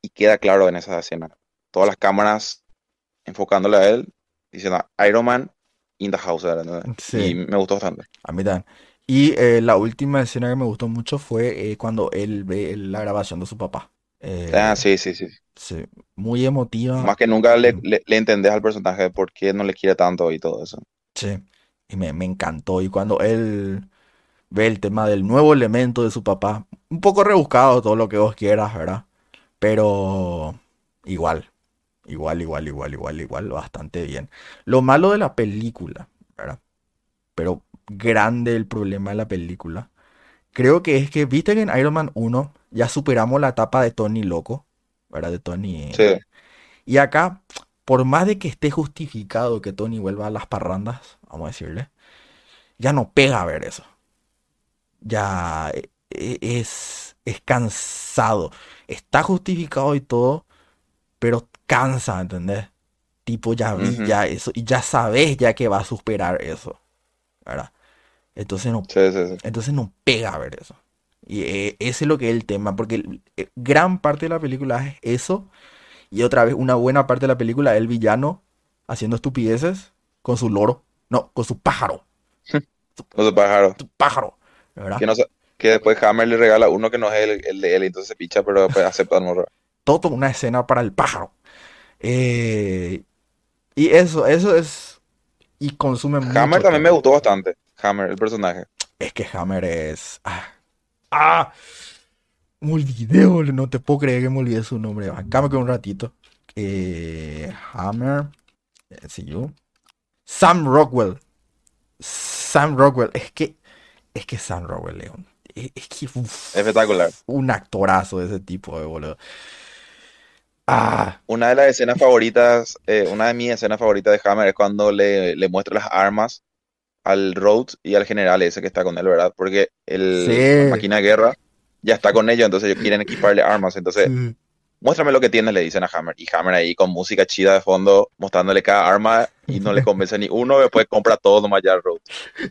y queda claro en esa escena. Todas las cámaras enfocándole a él, diciendo Iron Man in the house, ¿verdad? ¿entendés? Sí. Y me gustó bastante. A mí también. Y eh, la última escena que me gustó mucho fue eh, cuando él ve la grabación de su papá. Eh, Ah, sí, sí, sí. sí, muy emotiva. Más que nunca le, le, le entendés al personaje de por qué no le quiere tanto y todo eso. Sí, y me, me encantó. Y cuando él ve el tema del nuevo elemento de su papá, un poco rebuscado todo lo que vos quieras, ¿verdad? Pero igual, igual, igual, igual, igual, igual, bastante bien. Lo malo de la película, ¿verdad? Pero grande el problema de la película. Creo que es que, viste que en Iron Man 1 ya superamos la etapa de Tony loco, ¿verdad? De Tony. Sí, Y acá, por más de que esté justificado que Tony vuelva a las parrandas, vamos a decirle, ya no pega ver eso. Ya e- e- es, es cansado. Está justificado y todo, pero cansa, ¿entendés? Tipo, ya vi ya eso y ya sabes ya que va a superar eso, ¿verdad? Entonces no, sí, sí, sí. entonces no pega ver eso. Y eh, ese es lo que es el tema, porque el- eh, gran parte de la película es eso y otra vez, una buena parte de la película es el villano haciendo estupideces con su loro. No, con su pájaro. No se pájaro. Su pájaro. ¿Verdad? Que, no que después Hammer le regala uno que no es el, el de él y entonces se picha, pero después acepta el morro. Todo una escena para el pájaro. Eh, y eso, eso es. Y consume Hammer mucho también me gustó bastante. Hammer, el personaje. Es que Hammer es. Ah, ah, me olvidé, boludo, No te puedo creer que me olvidé su nombre. Acá me quedo un ratito. Eh, Hammer. eh, see you. Sam Rockwell. Sam Rockwell. Es que. Es que Sam Rockwell, León. Es, es que. uf, Espectacular. un actorazo de ese tipo, eh, boludo. Ah, Una de las escenas favoritas, eh, una de mis escenas favoritas de Hammer es cuando le, le muestra las armas al Rhodes y al general ese que está con él, ¿verdad? Porque el sí. máquina de guerra ya está con ellos, entonces ellos quieren equiparle armas. Entonces, Sí. muéstrame lo que tienes, le dicen a Hammer. Y Hammer ahí con música chida de fondo, mostrándole cada arma y no le convence ni uno, después compra todo nomás ya al Rhodes.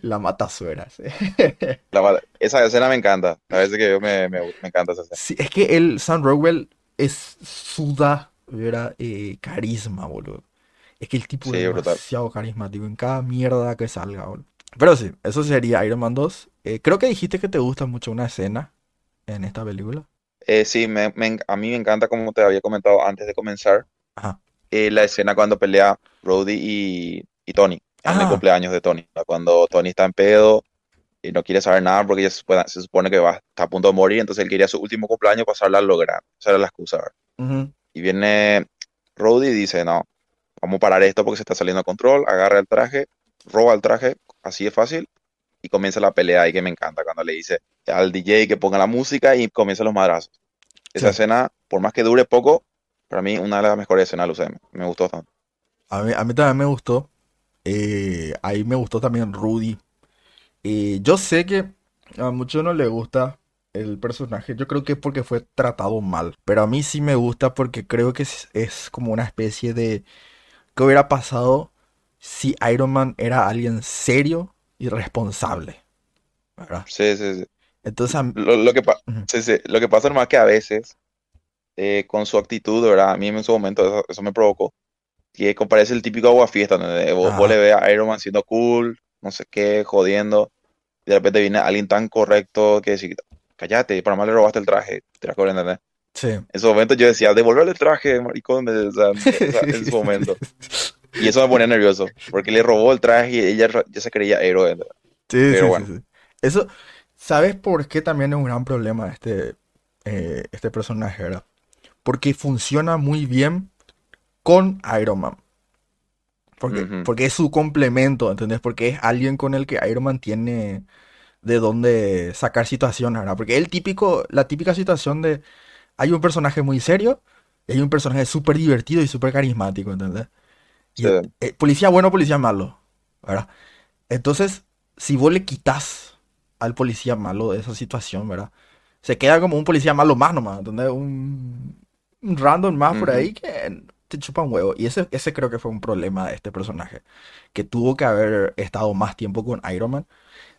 La matazueras. La verdad, esa escena me encanta. A veces que yo me, me, me encanta esa escena. Sí, es que el Sam Rockwell es suda, ¿verdad? Eh, carisma, boludo. Es que el tipo es Sí, brutal. demasiado carismático en cada mierda que salga, boludo. Pero sí, eso sería Iron Man 2. Eh, creo que dijiste que te gusta mucho una escena en esta película. Eh, sí, me, me en- a mí me encanta, como te había comentado antes de comenzar, Ajá. eh, la escena cuando pelea Brody y, y Tony en el Ah, cumpleaños de Tony. Cuando Tony está en pedo y no quiere saber nada porque ya se, supone, se supone que va, está a punto de morir, entonces él quería su último cumpleaños pasarla a lo grande. Esa era la excusa, Y viene Brody y dice, no, vamos a parar esto porque se está saliendo de control, agarra el traje, roba el traje, así de fácil, y comienza la pelea ahí que me encanta, cuando le dice al DJ que ponga la música y comienzan los madrazos. Esa sí. escena, por más que dure poco, para mí una de las mejores escenas del UCM. Me gustó bastante. A mí, a mí también me gustó. Eh, ahí me gustó también Rudy. Eh, yo sé que a muchos no les gusta el personaje. Yo creo que es porque fue tratado mal. Pero a mí sí me gusta porque creo que es, es como una especie de... ¿Qué hubiera pasado si Iron Man era alguien serio y responsable? ¿Verdad? Sí, sí, sí. Entonces, a mí- Lo, lo que, sí, sí. Lo que pasa nomás que a veces, eh, con su actitud, ¿verdad? A mí en su momento eso, eso me provocó. Que parece el típico aguafiesta, ¿entendés? Vos, vos le ves a Iron Man siendo cool, no sé qué, jodiendo. Y de repente viene alguien tan correcto que dice, cállate, para más le robaste el traje. Te la cobran, ¿entendés? Sí. En su momento yo decía, devolverle el traje, maricón, o sea, en su momento. Y eso me ponía nervioso, porque le robó el traje y ella ya se creía héroe. ¿entendés? Sí, Pero sí, sí, bueno, sí. Eso, ¿sabes por qué también es un gran problema este, eh, este personaje, ¿verdad? Porque funciona muy bien con Iron Man. Porque, ujú, porque es su complemento, ¿entendés? Porque es alguien con el que Iron Man tiene de dónde sacar situaciones, ¿verdad? Porque el típico, la típica situación de hay un personaje muy serio y hay un personaje súper divertido y súper carismático, ¿entendés? Y sí, eh, policía bueno, policía malo, ¿verdad? Entonces, si vos le quitas al policía malo de esa situación, ¿verdad? Se queda como un policía malo más nomás, ¿entendés? Un, un random más por ujú, ahí que te chupa un huevo. Y ese, ese creo que fue un problema de este personaje, que tuvo que haber estado más tiempo con Iron Man.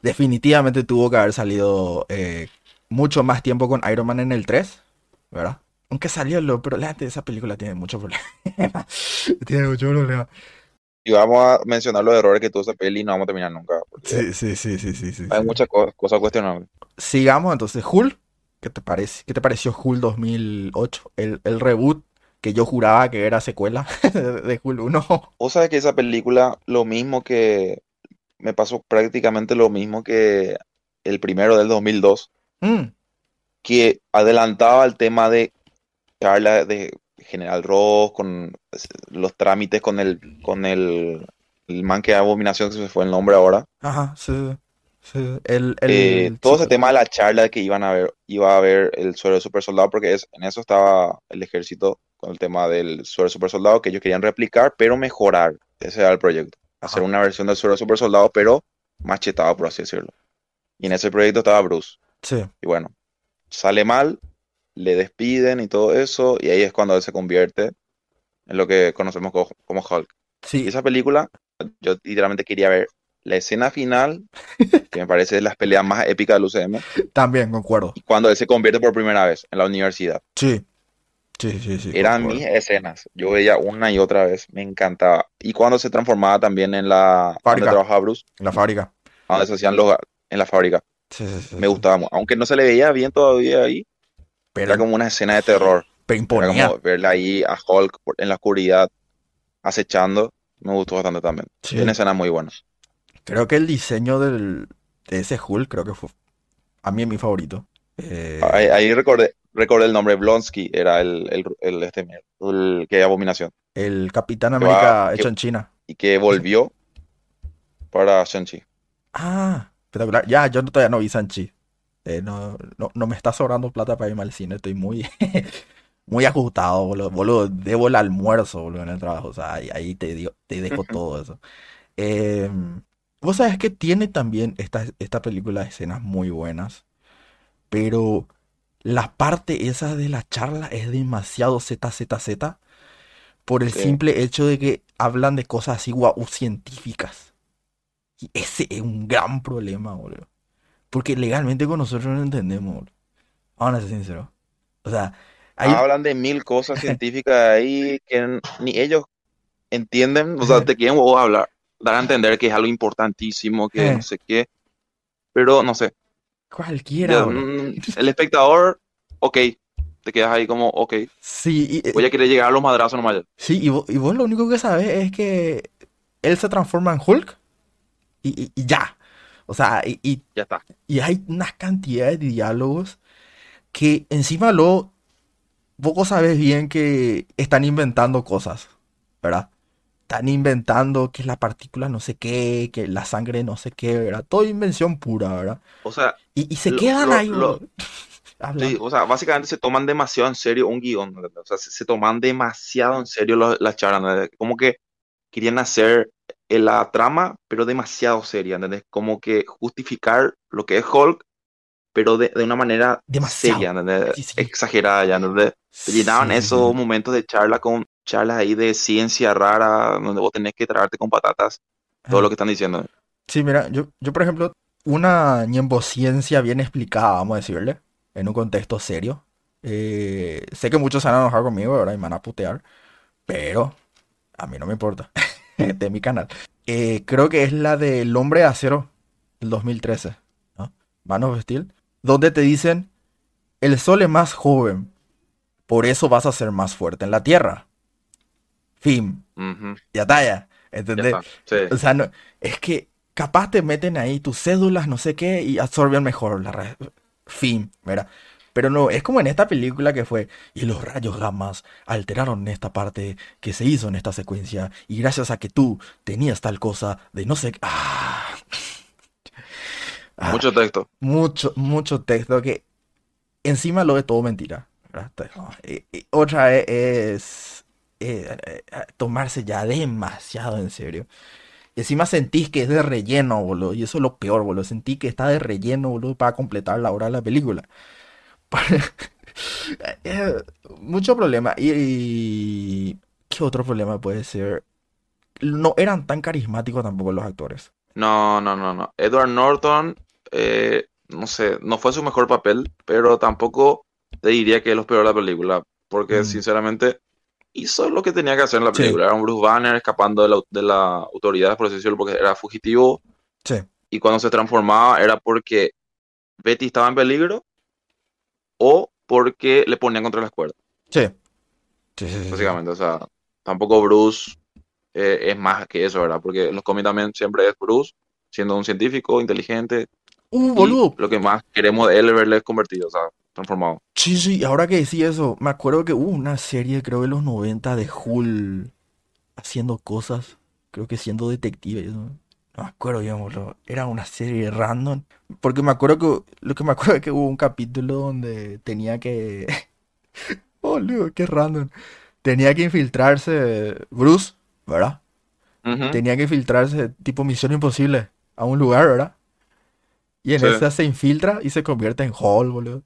Definitivamente tuvo que haber salido eh, mucho más tiempo con Iron Man en el 3, ¿verdad? Aunque salió lo, pero la esa película tiene mucho problema. Tiene mucho problema. Y vamos a mencionar los errores que tuvo esa peli y no vamos a terminar nunca. Sí, sí, sí, sí, sí, sí. hay sí. muchas co- cosas cuestionables. Sigamos entonces, Hulk. ¿Qué te parece? ¿Qué te pareció Hulk 2008? El, el reboot que yo juraba que era secuela de, Hulk 1. Vos sabés que esa película, lo mismo que me pasó prácticamente lo mismo que el primero del 2002, Mm, que adelantaba el tema de charla de General Ross con los trámites con el con el, el man que abominación que se me fue el nombre ahora. Ajá, sí, sí. El, el Eh, todo ese chico- tema de la charla que iban a ver, iba a haber el suero super soldado, porque es, en eso estaba el ejército con el tema del suero super soldado, que ellos querían replicar, pero mejorar. Ese era el proyecto. Hacer Ajá. una versión del suero super soldado, pero machetado, por así decirlo. Y en ese proyecto estaba Bruce. Sí, Y bueno, sale mal, le despiden y todo eso, y ahí es cuando él se convierte en lo que conocemos co- como Hulk. Y sí, esa película, yo literalmente quería ver la escena final, que me parece de las peleas más épicas del UCM, también concuerdo. cuando él se convierte por primera vez en la universidad. Sí, sí, sí, sí. Eran concuerdo. mis escenas, yo veía una y otra vez, me encantaba. Y cuando se transformaba también en la... donde Fábrica. trabajaba Bruce, En la fábrica. donde se hacían los... en la fábrica, Sí, sí, sí, me gustaba, mu- aunque no se le veía bien todavía ahí, Pero, era como una escena de terror. pero Era como verla ahí a Hulk en la oscuridad acechando. Me gustó bastante también. Sí. Tiene escenas muy buenas. Creo que el diseño del, de ese Hulk, creo que fue a mí es mi favorito. Eh, Ahí, ahí recordé, recordé el nombre. Blonsky era el, el, el, este, el que abominación. el Capitán va- América que- hecho en China. Y que volvió para Shang-Chi. Ah, espectacular. Ya, yo todavía no vi Sanchi. Eh, no, no, no me está sobrando plata para irme al cine. Estoy muy, muy ajustado, boludo. Boludo, debo el almuerzo, boludo, en el trabajo. O sea, ahí, ahí te digo, te dejo todo eso. Eh, vos sabés que tiene también esta, esta película escenas muy buenas. Pero la parte esa de la charla es demasiado ZZZ. Por el Sí. simple hecho de que hablan de cosas así guau científicas. Y ese es un gran problema, boludo. Porque legalmente con nosotros no entendemos, boludo. Vamos a ser sinceros. O sea, hay... Hablan de mil cosas científicas ahí que ni ellos entienden. O sea, te quieren vos hablar, dar a entender que es algo importantísimo, que Eh. no sé qué. Pero no sé. Cualquiera, mm, el espectador, ok. Te quedas ahí como, ok. Sí, y, Voy a querer llegar a los madrazos nomás. sí, y vos, y vos lo único que sabes es que él se transforma en Hulk y, y- y ya. O sea, y, Ya está. y hay unas cantidades de diálogos que encima luego vos sabes bien que están inventando cosas, ¿verdad? Están inventando que la partícula no sé qué, que la sangre no sé qué, ¿verdad? Todo invención pura, ¿verdad? O sea, Y, y se Lo- quedan lo- ahí, lo-. Sí, o sea, básicamente se toman demasiado en serio un guion, ¿entendés? O sea, se, se toman demasiado en serio las charlas. Como que querían hacer eh, la trama, pero demasiado seria, ¿entendés? Como que justificar lo que es Hulk, pero de, de una manera Demasiado. seria, ¿entendés? Sí, sí. Exagerada, ya, ¿entendés? Llenaban esos momentos de charla con charlas ahí de ciencia rara, donde vos tenés que tragarte con patatas todo lo que están diciendo. Sí, mira, yo, yo por ejemplo, una ñembociencia bien explicada, vamos a decirle, en un contexto serio. Eh, sé que muchos se van a enojar conmigo, ¿verdad? Y me van a putear, pero a mí no me importa. de mi canal. Eh, creo que es la del Hombre de Acero del 2013, ¿no? Man of Steel, donde te dicen, el sol es más joven, por eso vas a ser más fuerte en la Tierra. Fin, ya ya ¿Entendés? Sí. O sea, no, es que capaz te meten ahí tus cédulas, no sé qué, y absorben mejor la ra- Fin, ¿verdad? Pero no, es como en esta película que fue, y los rayos gamas alteraron esta parte que se hizo en esta secuencia, y gracias a que tú tenías tal cosa de no sé qué. Ah. Ah, Mucho texto. mucho, mucho texto que encima lo de todo mentira. y- y otra es, eh, eh, tomarse ya demasiado en serio. Y encima sentís que es de relleno, boludo. Y eso es lo peor, boludo. Sentí que está de relleno, boludo, para completar la hora de la película. Eh, mucho problema. Y, y- ¿Qué otro problema puede ser? No eran tan carismáticos tampoco los actores. No, no, no, no. Edward Norton, eh, no sé, no fue su mejor papel, pero tampoco te diría que es lo peor de la película, porque Mm. sinceramente hizo lo que tenía que hacer en la Sí. película. Era un Bruce Banner escapando de la, de la autoridad, por así decirlo, porque era fugitivo. Sí. Y cuando se transformaba era porque Betty estaba en peligro o porque le ponían contra las cuerdas, Sí. Básicamente. O sea, tampoco Bruce eh, es más que eso, ¿verdad? Porque en los cómics también siempre es Bruce, siendo un científico, inteligente. Uh, y boludo. lo que más queremos de él es verle convertido, o sea, transformado. Sí, sí, ahora que decís eso, me acuerdo que hubo una serie, creo, de los 90 de Hull haciendo cosas, creo que siendo detective. No me acuerdo boludo. Era una serie random. Porque me acuerdo que, lo que me acuerdo es que hubo un capítulo donde tenía que... Boludo, qué random. Tenía que infiltrarse Bruce, ¿verdad? Tenía que infiltrarse tipo Misión Imposible a un lugar, ¿verdad? Y en Sí. esa se infiltra y se convierte en Hall, boludo.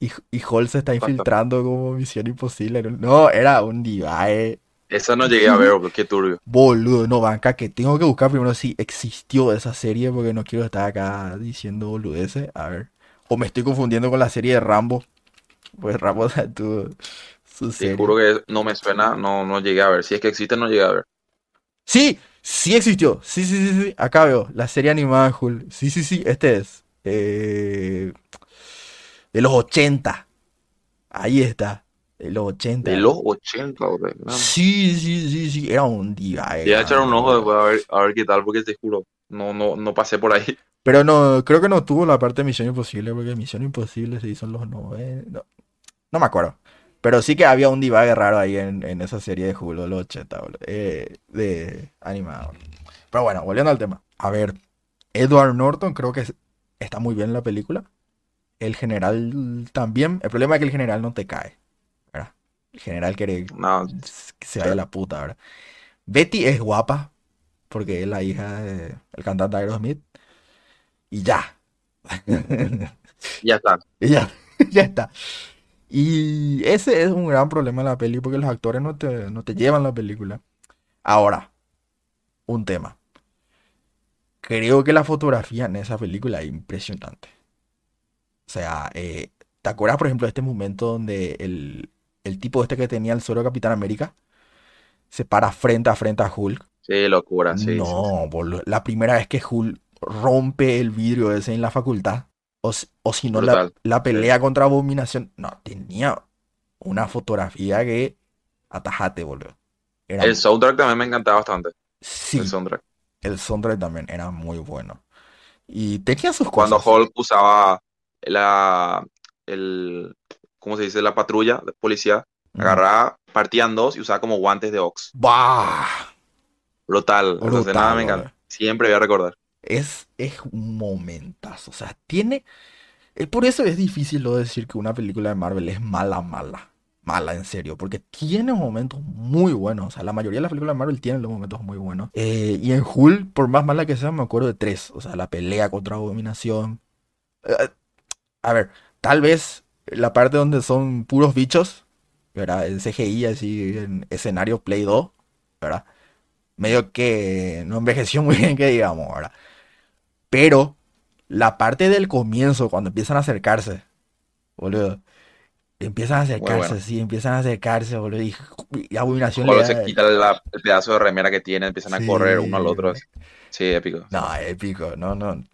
Y, y Hall se está infiltrando como Misión Imposible. No, era un divae. Esa no llegué a ver, bro, qué turbio. Boludo, no, banca, que tengo que buscar primero si existió esa serie porque no quiero estar acá diciendo boludeces. A ver. O me estoy confundiendo con la serie de Rambo. Pues Rambo tuvo su Te serie. juro que no me suena, no, no llegué a ver. Si es que existe, no llegué a ver. Sí, sí existió. Sí, sí, sí, sí. Acá veo. La serie animada Hulk. Sí, sí, sí. Este es. eh, de los 80. Ahí está. De los 80. De los 80, bro. No. Sí, sí, sí, sí. Era un día. Voy a echar un ojo después a ver, a ver qué tal, porque te juro, no, no, no pasé por ahí. Pero no, creo que no tuvo la parte de Misión Imposible, porque Misión Imposible se hizo en los 90. No, no me acuerdo. Pero sí que había un divague raro ahí en, en esa serie de de los 80, boludo, eh, de animado. Pero bueno, volviendo al tema. A ver, Edward Norton creo que es- está muy bien en la película. El general también. El problema es que el general no te cae. ¿verdad? El general quiere No, que se vaya la puta, ¿verdad? Betty es guapa, porque es la hija del cantante Aerosmith. Y ya. ya está. Y ya, ya está. Y ese es un gran problema de la peli, porque los actores no te, no te llevan la película. Ahora, un tema. Creo que la fotografía en esa película es impresionante. O sea, eh, ¿te acuerdas, por ejemplo, de este momento donde el, el tipo este que tenía el suero de Capitán América se para frente a frente a Hulk? Sí, locura, sí. sí, No, boludo. La primera vez que Hulk rompe el vidrio ese en la facultad. O, si- o si no, la, la pelea contra Abominación. No, tenía una fotografía que. Atajate, boludo. Era, El soundtrack también me encantaba bastante. sí, El soundtrack. el soundtrack también era muy bueno. Y tenía sus Cuando cosas. Hulk usaba la, el, ¿cómo se dice? La patrulla de policía, agarraba, partían dos y usaba como guantes de Ox. ¡Bah! Brutal. Brutal, escena me encanta. Siempre voy a recordar. Es, es un momentazo. O sea, tiene. eh, Por eso es difícil lo de decir que una película de Marvel es mala, mala. Mala, en serio. Porque tiene momentos muy buenos. O sea, la mayoría de las películas de Marvel tienen los momentos muy buenos. Eh, y en Hulk, por más mala que sea, me acuerdo de tres. O sea, la pelea contra Abominación. Eh, a ver, tal vez la parte donde son puros bichos. ¿Verdad? En CGI, así, en escenario Play 2. ¿Verdad? Medio que no envejeció muy bien, que digamos, ¿verdad? Pero la parte del comienzo, cuando empiezan a acercarse, boludo, empiezan a acercarse, bueno. sí, empiezan a acercarse, boludo, y, y Abominación le se quita la- el pedazo de remera que tiene, empiezan a correr uno al otro. Sí, épico. No, épico, no, no,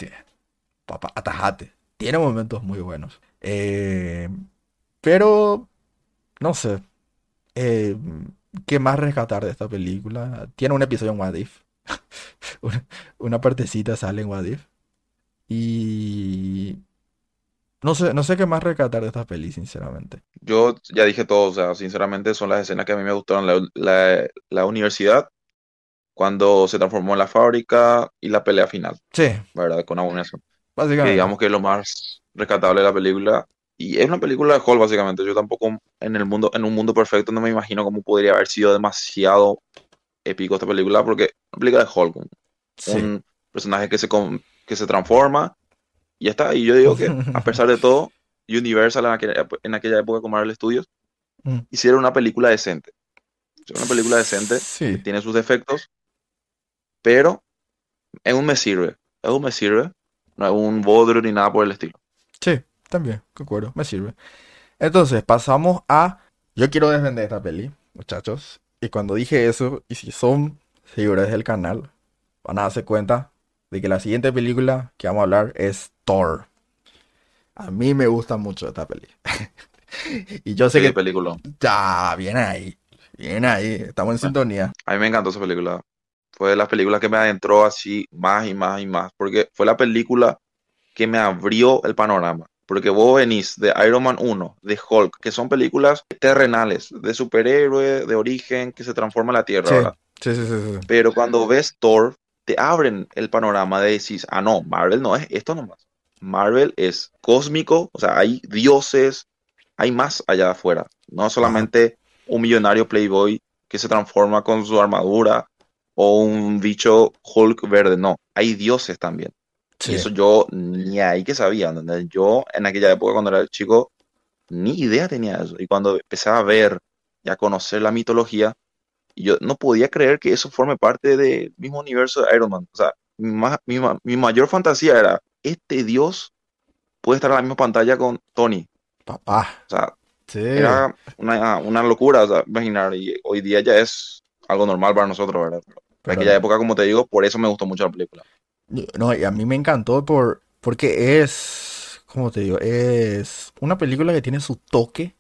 papá, atajate. Tiene momentos muy buenos. Eh, pero, no sé, eh, ¿qué más rescatar de esta película? Tiene un episodio en What If. Una, una partecita sale en What If. Y... No sé, no sé qué más rescatar de esta peli, sinceramente. Yo ya dije todo, o sea, sinceramente son las escenas que a mí me gustaron. La, la- la universidad, cuando se transformó en la fábrica y la pelea final, Sí, ¿verdad? Con Abominación. Que básicamente. digamos que es lo más rescatable de la película. Y es una película de Hulk, básicamente. Yo tampoco en el mundo, en un mundo perfecto no me imagino cómo podría haber sido demasiado épico esta película, porque es una película de Hulk, un, Sí. personaje que se, que se transforma y ya está. Y yo digo que a pesar de todo, Universal en aquella, en aquella época con Marvel Studios Mm. hicieron una película decente. Hicieron una película decente, Sí. tiene sus defectos, pero es un me sirve. Es un me sirve. No es un bodrio ni nada por el estilo. Sí, también, concuerdo, me sirve. Entonces, pasamos a... Yo quiero defender esta peli, muchachos. Y cuando dije eso, y si son seguidores del canal, van a darse cuenta de que la siguiente película que vamos a hablar es Thor. A mí me gusta mucho esta peli. y yo sé Sí, que película. ya, bien ahí, bien ahí, estamos en sintonía. A mí me encantó esa película. Fue de las películas que me adentró así más y más y más. Porque fue la película que me abrió el panorama. Porque vos venís de Iron Man 1, de Hulk, que son películas terrenales, de superhéroe, de origen, que se transforma la Tierra, Sí, ¿verdad? sí, sí, sí, sí. Pero cuando ves Thor, te abren el panorama de decir, ah, no, Marvel no es esto nomás. Marvel es cósmico, o sea, hay dioses, hay más allá afuera. No solamente un millonario playboy que se transforma con su armadura o un bicho Hulk verde, no, hay dioses también. Sí. Y eso yo ni ahí que sabía, ¿entendés? Yo en aquella época cuando era chico ni idea tenía eso. Y cuando empecé a ver y a conocer la mitología, yo no podía creer que eso forme parte del mismo universo de Iron Man. O sea, mi, ma- mi ma- mi mayor fantasía era, este dios puede estar en la misma pantalla con Tony. Papá, O sea, sí. era una, una locura, o sea, imaginar. Y hoy día ya es algo normal para nosotros, ¿verdad? Pero Pero- aquella época, como te digo, por eso me gustó mucho la película. No, y a mí me encantó por, porque es, ¿cómo te digo? Es una película que tiene su toque,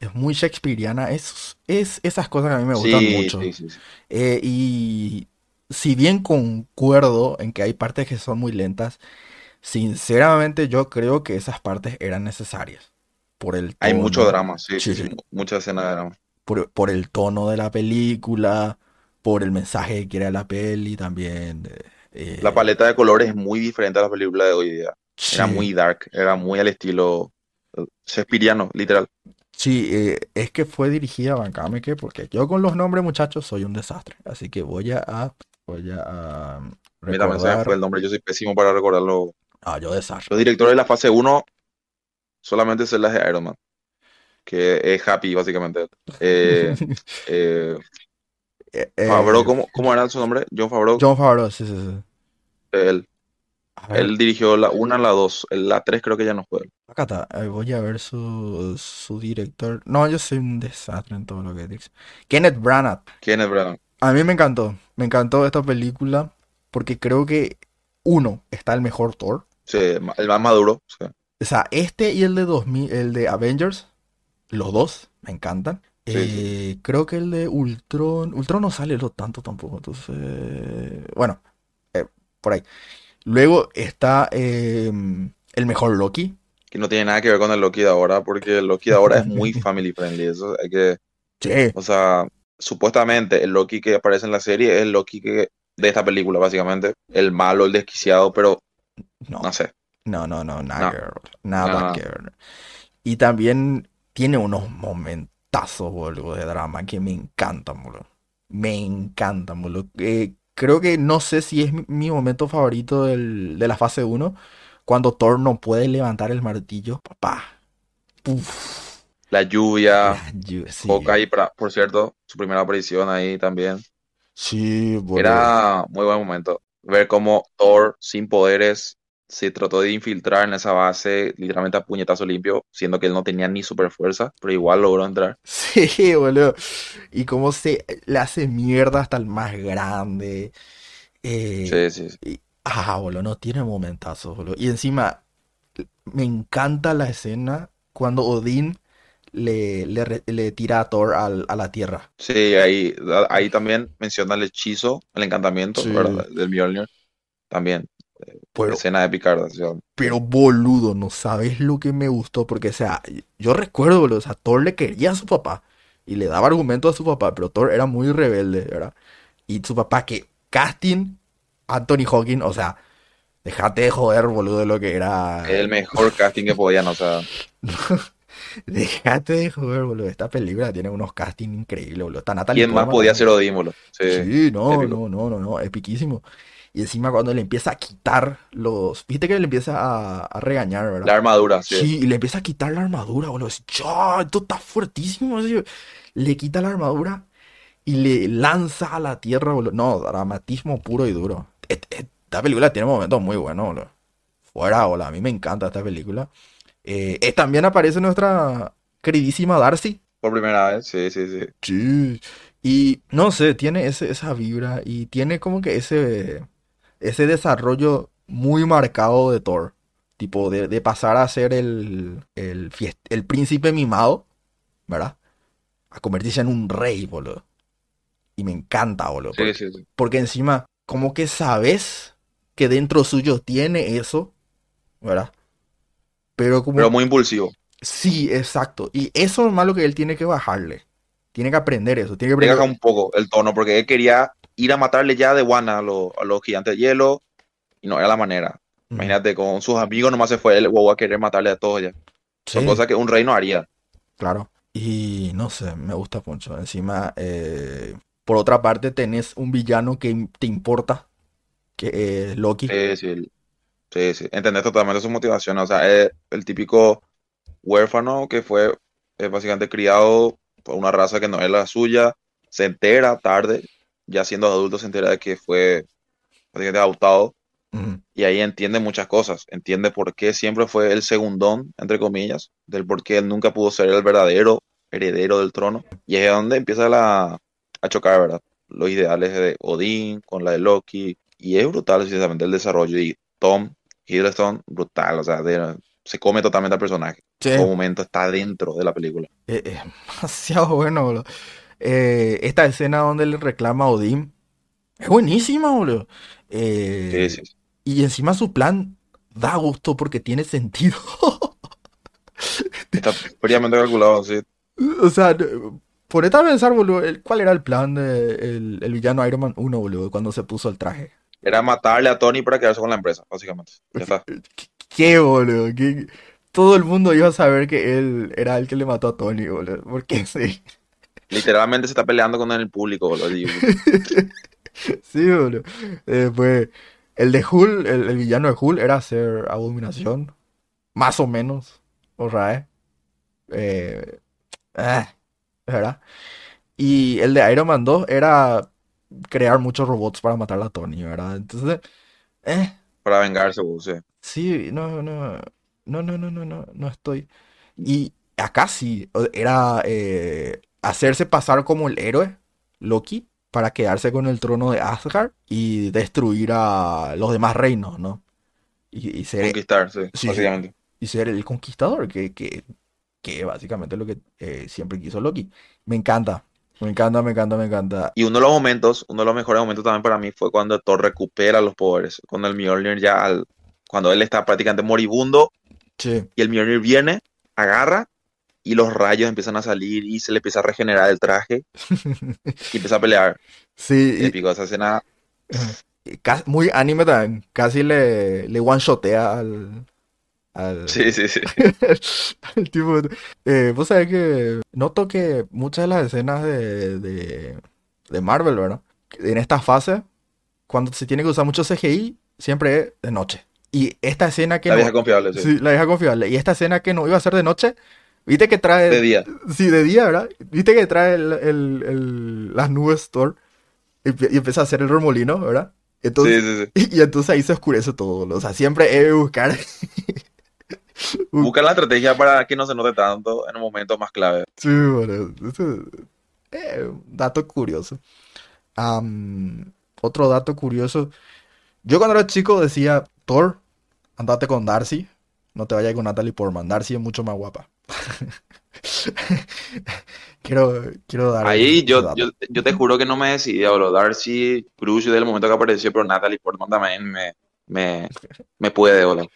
es muy shakespeariana, es, es esas cosas que a mí me gustan Sí, mucho. sí, sí, sí. Eh, y si bien concuerdo en que hay partes que son muy lentas, sinceramente yo creo que esas partes eran necesarias. Por el Hay mucho drama, sí, sí, Sí, sí, sí. mucha escena de drama. por, por el tono de la película, por el mensaje que quiere la peli también. eh, La paleta de colores es muy diferente a la película de hoy día. Era muy dark, era muy al estilo eh, Shakespeareano, literal. Sí, eh, es que fue dirigida a Bancame que porque yo con los nombres, muchachos, soy un desastre. Así que voy a, voy a, a A mí también se me recordar. fue el nombre, yo soy pésimo para recordarlo. Ah, yo desastre. Los directores de la fase 1 solamente sé las de Iron Man, que es Happy, básicamente. Eh, eh, Eh, eh, Favreau, ¿cómo, cómo era su nombre? John Favreau. John Favreau, sí, sí, sí. Él, él dirigió la 1, la 2, la 3 creo que ya no fue. él. acá está. eh, voy a ver su, su director. No, yo soy un desastre en todo lo que dice. Kenneth Branagh. Kenneth Branagh. A mí me encantó. Me encantó esta película porque creo que, uno, está el mejor Thor. Sí, el más maduro. sí. O sea, este y el de 2000, el de Avengers, los dos me encantan. Sí, Eh, creo que el de Ultron, Ultron no sale lo tanto tampoco, entonces, bueno, eh, por ahí. Luego está eh, el mejor Loki. Que no tiene nada que ver con el Loki de ahora, porque el Loki de ahora es muy family friendly. Eso hay que. Sí, O sea, supuestamente el Loki que aparece en la serie es el Loki que, de esta película, básicamente. El malo, el desquiciado, pero no, no sé. no, no, no, nada No. que ver, nada No. que ver. Y también tiene unos momentazos, boludo, de drama que me encantan, boludo. Me encantan, boludo. Eh, creo que no sé si es mi, mi momento favorito del- de la fase 1, cuando Thor no puede levantar el martillo. Papá. Uf. La lluvia, La llu- sí. Hawkeye, por cierto, su primera aparición ahí también. Sí, boludo. Era muy buen momento. Ver cómo Thor, sin poderes, se trató de infiltrar en esa base, literalmente a puñetazo limpio, siendo que él no tenía ni super fuerza, pero igual logró entrar. Sí, boludo. Y cómo se le hace mierda hasta el más grande. Eh, Sí, sí, sí. Y- ah, boludo, no tiene momentazos, boludo. Y encima, me encanta la escena cuando Odín le, le, le tira a Thor al- a la tierra. Sí, ahí, ahí también menciona el hechizo, el encantamiento, Sí. ¿verdad? Del Mjolnir. También, Pero, escena épica, ¿verdad? O sea, pero boludo, no sabes lo que me gustó. Porque, o sea, yo recuerdo, boludo, o sea, Thor le quería a su papá. Y le daba argumento a su papá, pero Thor era muy rebelde, ¿verdad? Y su papá, que casting, Anthony Hawking, o sea, déjate de joder, boludo, de lo que era. el mejor casting que podían, o sea, Déjate de joder, boludo. Esta película tiene unos castings increíbles, boludo. Está Natalie ¿quién más podía ser Odín, boludo? Sí, Sí, no, no, no, no, no, epiquísimo. Y encima cuando le empieza a quitar los... Viste que le empieza a, a regañar, La ¿verdad? armadura, sí. Sí, y le empieza a quitar la armadura, boludo. Así, "Ya, esto está fuertísimo. así. Le quita la armadura y le lanza a la tierra, boludo. No, dramatismo puro y duro. Esta película tiene momentos muy buenos, boludo. Fuera, boludo. A mí me encanta esta película. Eh, eh, también aparece nuestra queridísima Darcy. Por primera vez, sí, sí, sí. Sí. Y no sé, tiene ese, esa vibra y tiene como que ese, ese desarrollo muy marcado de Thor. Tipo, de, de pasar a ser el, el, fiest- el príncipe mimado, ¿verdad? A convertirse en un rey, boludo. Y me encanta, boludo. Sí, Porque, sí, sí. porque encima, como que sabes que dentro suyo tiene eso, ¿verdad? Pero como... Pero muy impulsivo. Sí, exacto. Y eso es malo que él tiene que bajarle. Tiene que aprender eso. Tiene que aprender... un poco el tono, porque él quería ir a matarle ya de One a, los- a los gigantes de hielo y no era la manera. Imagínate, con sus amigos nomás se fue el wow a querer matarle a todos ya. Son Sí. cosas que un rey no haría. Claro. Y no sé, me gusta mucho. Encima, eh, por otra parte, tenés un villano que te importa, que es Loki. Sí, sí, sí, sí. Entendés totalmente su motivación. O sea, es el típico huérfano que fue básicamente criado por una raza que no es la suya. Se entera tarde, ya siendo adulto, se entera de que fue básicamente adoptado. Y ahí entiende muchas cosas. Entiende por qué siempre fue el segundón, entre comillas, del por qué él nunca pudo ser el verdadero heredero del trono. Y es donde empieza la, a chocar, ¿verdad? Los ideales de Odín con la de Loki. Y es brutal, precisamente, el desarrollo. Y Tom Hiddleston, brutal. O sea, de- se come totalmente al personaje. Sí, En todo momento está dentro de la película. es, es demasiado bueno, boludo. Eh, esta escena donde le reclama a Odín es buenísima, boludo. Eh, Sí, sí. y encima su plan da gusto porque tiene sentido. Está fríamente calculado, sí. O sea, ponete a pensar, boludo, el- ¿cuál era el plan del el villano Iron Man 1, boludo, cuando se puso el traje? Era matarle a Tony para quedarse con la empresa, básicamente. Ya está. ¿Qué, boludo? ¿Qué- Todo el mundo iba a saber que él era el que le mató a Tony, boludo. ¿Por qué sí? Literalmente se está peleando con el público, boludo. sí, boludo. Eh, pues, el de Hull, el, el, villano de Hull era hacer abominación. Más o menos. O sea, eh, eh, ¿Verdad? Y el de Iron Man 2 era crear muchos robots para matar a Tony, ¿verdad? Entonces, eh. Para vengarse, boludo. Sí. sí, no, no. No, no, no, no, no, no estoy. Y acá sí, era eh, hacerse pasar como el héroe, Loki, para quedarse con el trono de Asgard y destruir a los demás reinos, ¿no? Y, y ser, Conquistar, sí, básicamente. y ser el conquistador, que, que, que básicamente es lo que eh, siempre quiso Loki. Me encanta, me encanta, me encanta, me encanta. Y uno de los momentos, uno de los mejores momentos también para mí fue cuando Thor recupera los poderes. Cuando el Mjolnir ya, al- cuando él está prácticamente moribundo Sí, y el Mjolnir viene, agarra y los rayos empiezan a salir y se le empieza a regenerar el traje y empieza a pelear. sí, y- Épico, esa escena. muy anime también, casi le, le one-shotea al, al, Sí, sí, sí. al tipo. Eh, vos sabés que noto que muchas de las escenas de, de, de Marvel, ¿verdad? En esta fase, cuando se tiene que usar mucho CGI, siempre es de noche. Y esta escena que La no, vieja confiable, sí. sí, la vieja confiable. Y esta escena que no iba a ser de noche, viste que trae, De día. sí, de día, ¿verdad? Viste que trae el, el- el- las nubes Thor y, y empieza a hacer el remolino, ¿verdad? Entonces, Sí, sí, sí. y, y entonces ahí se oscurece todo. O sea, siempre he de buscar. Busca la estrategia para que no se note tanto en los momentos más clave. Sí, bueno, eh, dato curioso. Otro dato curioso. Yo cuando era chico decía, Thor, andate con Darcy. No te vayas con Natalie Portman. Darcy es mucho más guapa. Quiero, quiero dar Ahí yo, yo, yo te juro que no me decidía, bro. Darcy, Bruce, del momento que apareció, pero Natalie Portman también me, me, me puede, boludo.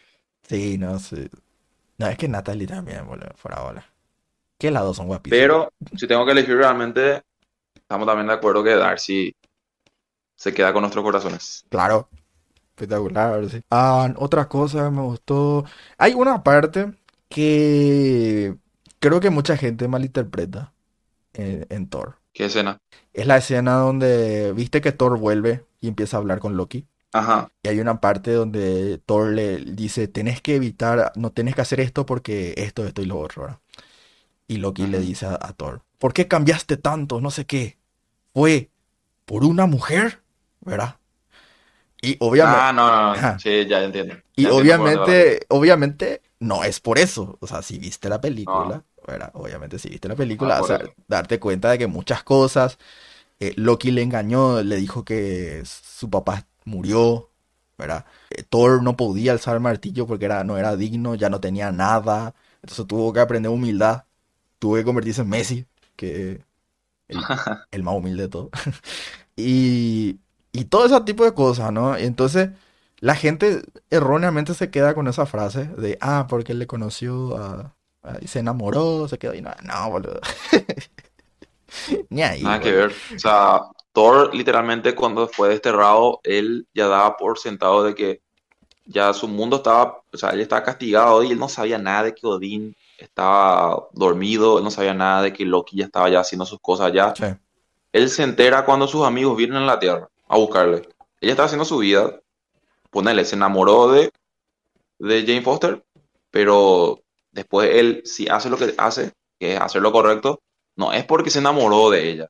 Sí, no sé. No, es que Natalie también, boludo, fuera bola. Que las dos son guapísimas. Pero si tengo que elegir realmente, estamos también de acuerdo que Darcy se queda con nuestros corazones. Claro. Espectacular, sí. Ah, otra cosa que me gustó. Hay una parte que creo que mucha gente malinterpreta en, en Thor. ¿Qué escena? Es la escena donde viste que Thor vuelve y empieza a hablar con Loki. Ajá. Y hay una parte donde Thor le dice, tenés que evitar, no tenés que hacer esto porque esto, esto y lo otro, ¿verdad? Y Loki le dice a, a Thor, ¿por qué cambiaste tanto? No sé qué. Fue por una mujer, ¿verdad? Y obviamente... Ah, no, no, no. Sí, ya entiendo. Y entiendo obviamente, obviamente, no es por eso. O sea, si viste la película, ¿verdad? Obviamente si viste la película, Ah, vas por a eso. darte cuenta de que muchas cosas, eh, Loki le engañó, le dijo que su papá murió, ¿verdad? Eh, Thor no podía alzar el martillo porque era, no era digno, ya no tenía nada, entonces tuvo que aprender humildad, tuvo que convertirse en Messi, que el, el más humilde de todo. Y, y todo ese tipo de cosas, ¿no? Y entonces la gente erróneamente se queda con esa frase de, ah, porque él le conoció a, a- y se enamoró, se quedó y no, no, boludo. Ni ahí, Nada que ver. O sea, Thor literalmente cuando fue desterrado, él ya daba por sentado de que ya su mundo estaba, o sea, él estaba castigado y él no sabía nada de que Odín estaba dormido, él no sabía nada de que Loki ya estaba ya haciendo sus cosas ya. Sí, Él se entera cuando sus amigos vienen a la Tierra a buscarle. Ella estaba haciendo su vida, ponele, se enamoró de, de Jane Foster, pero después él, si hace lo que hace, que es hacer lo correcto, no es porque se enamoró de ella,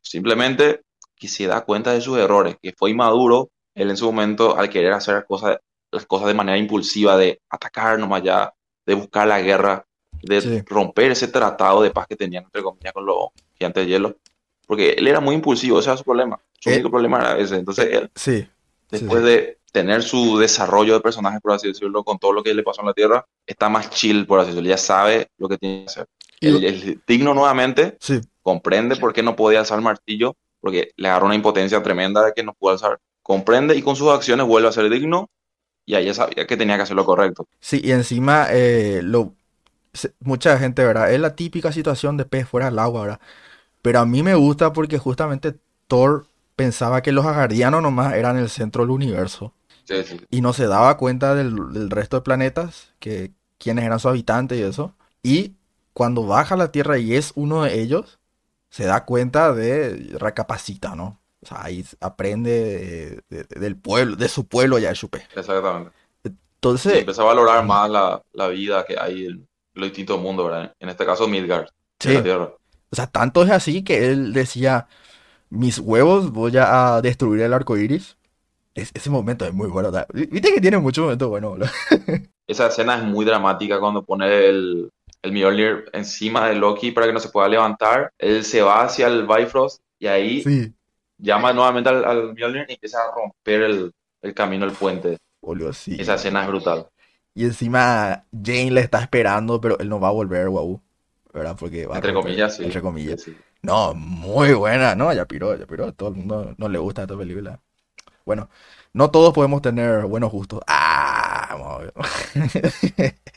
simplemente que se da cuenta de sus errores, que fue inmaduro él en su momento al querer hacer cosas, las cosas de manera impulsiva, de atacar nomás ya, de buscar la guerra, de Sí. romper ese tratado de paz que tenían, entre comillas, con los gigantes de hielo. Porque él era muy impulsivo, ese era su problema. Su Eh, único problema era ese. Entonces, él, Sí, después sí. de tener su desarrollo de personaje, por así decirlo, con todo lo que le pasó en la Tierra, está más chill, por así decirlo. Ya sabe lo que tiene que hacer. El, el digno nuevamente Sí, comprende por qué no podía alzar el martillo, porque le agarró una impotencia tremenda de que no pudo alzar. Comprende y con sus acciones vuelve a ser digno y ahí ya sabía que tenía que hacer lo correcto. sí, y encima eh, lo, mucha gente, ¿verdad? Es la típica situación de pez fuera del agua, ¿verdad? Pero a mí me gusta porque justamente Thor pensaba que los agardianos nomás eran el centro del universo. Sí, sí. y no se daba cuenta del, del resto de planetas, que quiénes eran sus habitantes y eso. Y cuando baja a la Tierra y es uno de ellos, se da cuenta de, recapacita, ¿no? O sea, ahí aprende de- de- del pueblo, de su pueblo ya de Chupe. Exactamente. Sí, Entonces, empezó a valorar más la, la vida que hay en los distintos mundos, ¿verdad? En este caso, Midgard, en sí, la Tierra. o sea, tanto es así que él decía, mis huevos voy a destruir el arco iris. Es- ese momento es muy bueno. Viste que tiene muchos momentos buenos. Esa escena es muy dramática cuando pone el, el Mjolnir encima de Loki para que no se pueda levantar. Él se va hacia el Bifrost y ahí Sí, llama nuevamente al, al Mjolnir y empieza a romper el, el camino, el puente. boludo, sí. Esa escena es brutal. Y encima Jane le está esperando, pero él no va a volver, guau. ¿Verdad? Porque va a Entre romper- comillas, sí. Entre comillas. Sí. No, muy buena, ¿no? Ya piró, ya piró. A todo el mundo no le gusta esta película. Bueno, no todos podemos tener buenos gustos. Ah.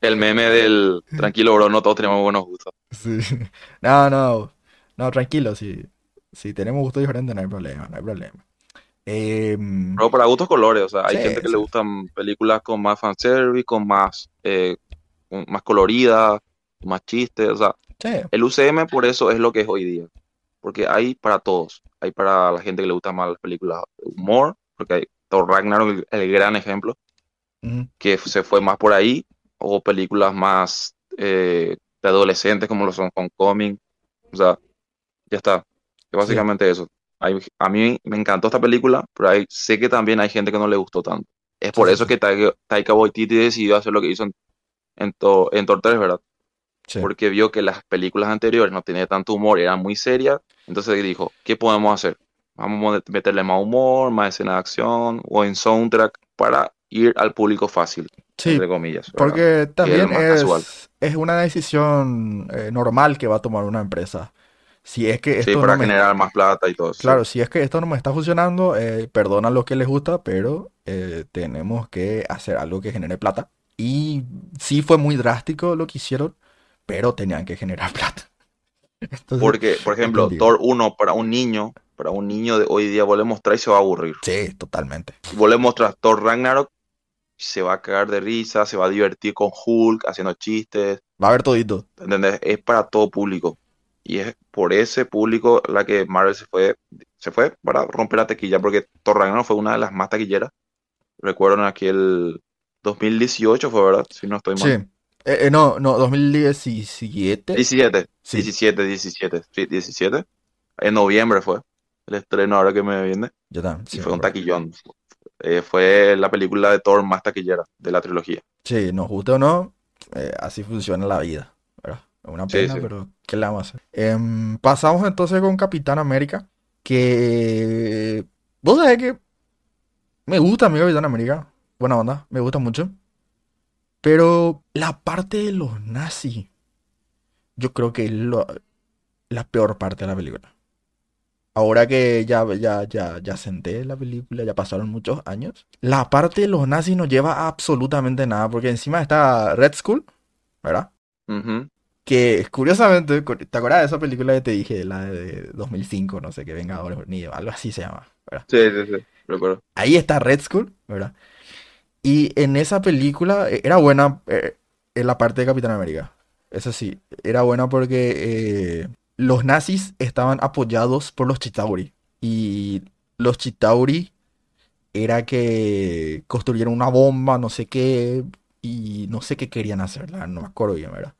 El meme del tranquilo, bro, no todos tenemos buenos gustos. Sí. No, no. No, tranquilo, si, si tenemos gustos diferentes no hay problema, no hay problema. Em, Pero para gustos colores, o sea, hay Sí, gente que sí. le gustan películas con más fanservice, con más, eh, con más coloridas, más chistes, o sea, sí, el UCM por eso es lo que es hoy día, porque hay para todos, hay para la gente que le gustan más las películas de humor, porque hay Thor Ragnarok, el, el gran ejemplo, que se fue más por ahí, o películas más eh, de adolescentes como lo son Homecoming, o sea, ya está, es básicamente eso. Hay- a mí me encantó esta película, pero hay- sé que también hay gente que no le gustó tanto. Es por Sí, eso sí. que Taika, Taika Waititi decidió hacer lo que hizo en, en, Thor- en Thor 3, ¿verdad? Sí. Porque vio que las películas anteriores no tenían tanto humor, eran muy serias, entonces dijo, ¿qué podemos hacer? Vamos a meterle más humor, más escena de acción o en soundtrack para ir al público fácil, Sí, entre comillas. ¿verdad? Porque también casual. es, es una decisión eh, normal que va a tomar una empresa. Si es que Sí, esto para no me, generar más plata y todo eso. claro, si es que esto no me está funcionando, eh, perdonan lo que les gusta, pero eh, tenemos que hacer algo que genere plata. Y sí fue muy drástico lo que hicieron, pero tenían que generar plata. Entonces, Porque, por ejemplo, entendido. Thor 1 para un niño, para un niño de hoy día, vos le mostrás y se va a aburrir. sí, totalmente. Si vos le mostrás Thor Ragnarok, se va a cagar de risa, se va a divertir con Hulk, haciendo chistes, Va a haber todito. ¿entendés? Es para todo público. Y es por ese público la que Marvel se fue, se fue para romper la taquilla, porque Thor Ragnarok fue una de las más taquilleras. Recuerdo en aquel 2018 fue, ¿verdad? Si no estoy Sí. Eh, eh, no, no, 2017. 17, Sí. 17, 17, sí, 17. En noviembre fue el estreno ahora que me viene. Yo también. Y sí, fue un taquillón. Eh, fue la película de Thor más taquillera de la trilogía. Sí, nos guste o no, eh, así funciona la vida, ¿verdad? Es una pena, sí. pero ¿qué le vamos a hacer? Em, pasamos entonces con Capitán América, que... Vos sabés que me gusta mi Capitán América, buena onda, me gusta mucho, pero la parte de los nazis, yo creo que es lo- la peor parte de la película. Ahora que ya, ya, ya, ya senté la película, ya pasaron muchos años. La parte de los nazis no lleva a absolutamente nada, porque encima está Red Skull, ¿verdad? Que curiosamente, cu- ¿te acuerdas de esa película que te dije, la de 2005, no sé qué, Vengadores Unidos, algo así se llama, ¿verdad? Sí, sí, sí, recuerdo. Ahí está Red Skull, ¿verdad? Y en esa película eh, era buena eh, en la parte de Capitán América. Eso sí, era buena porque eh, los nazis estaban apoyados por los Chitauri. Y los Chitauri era que construyeron una bomba, no sé qué, y no sé qué querían hacer, la verdad, no me acuerdo bien, ¿verdad?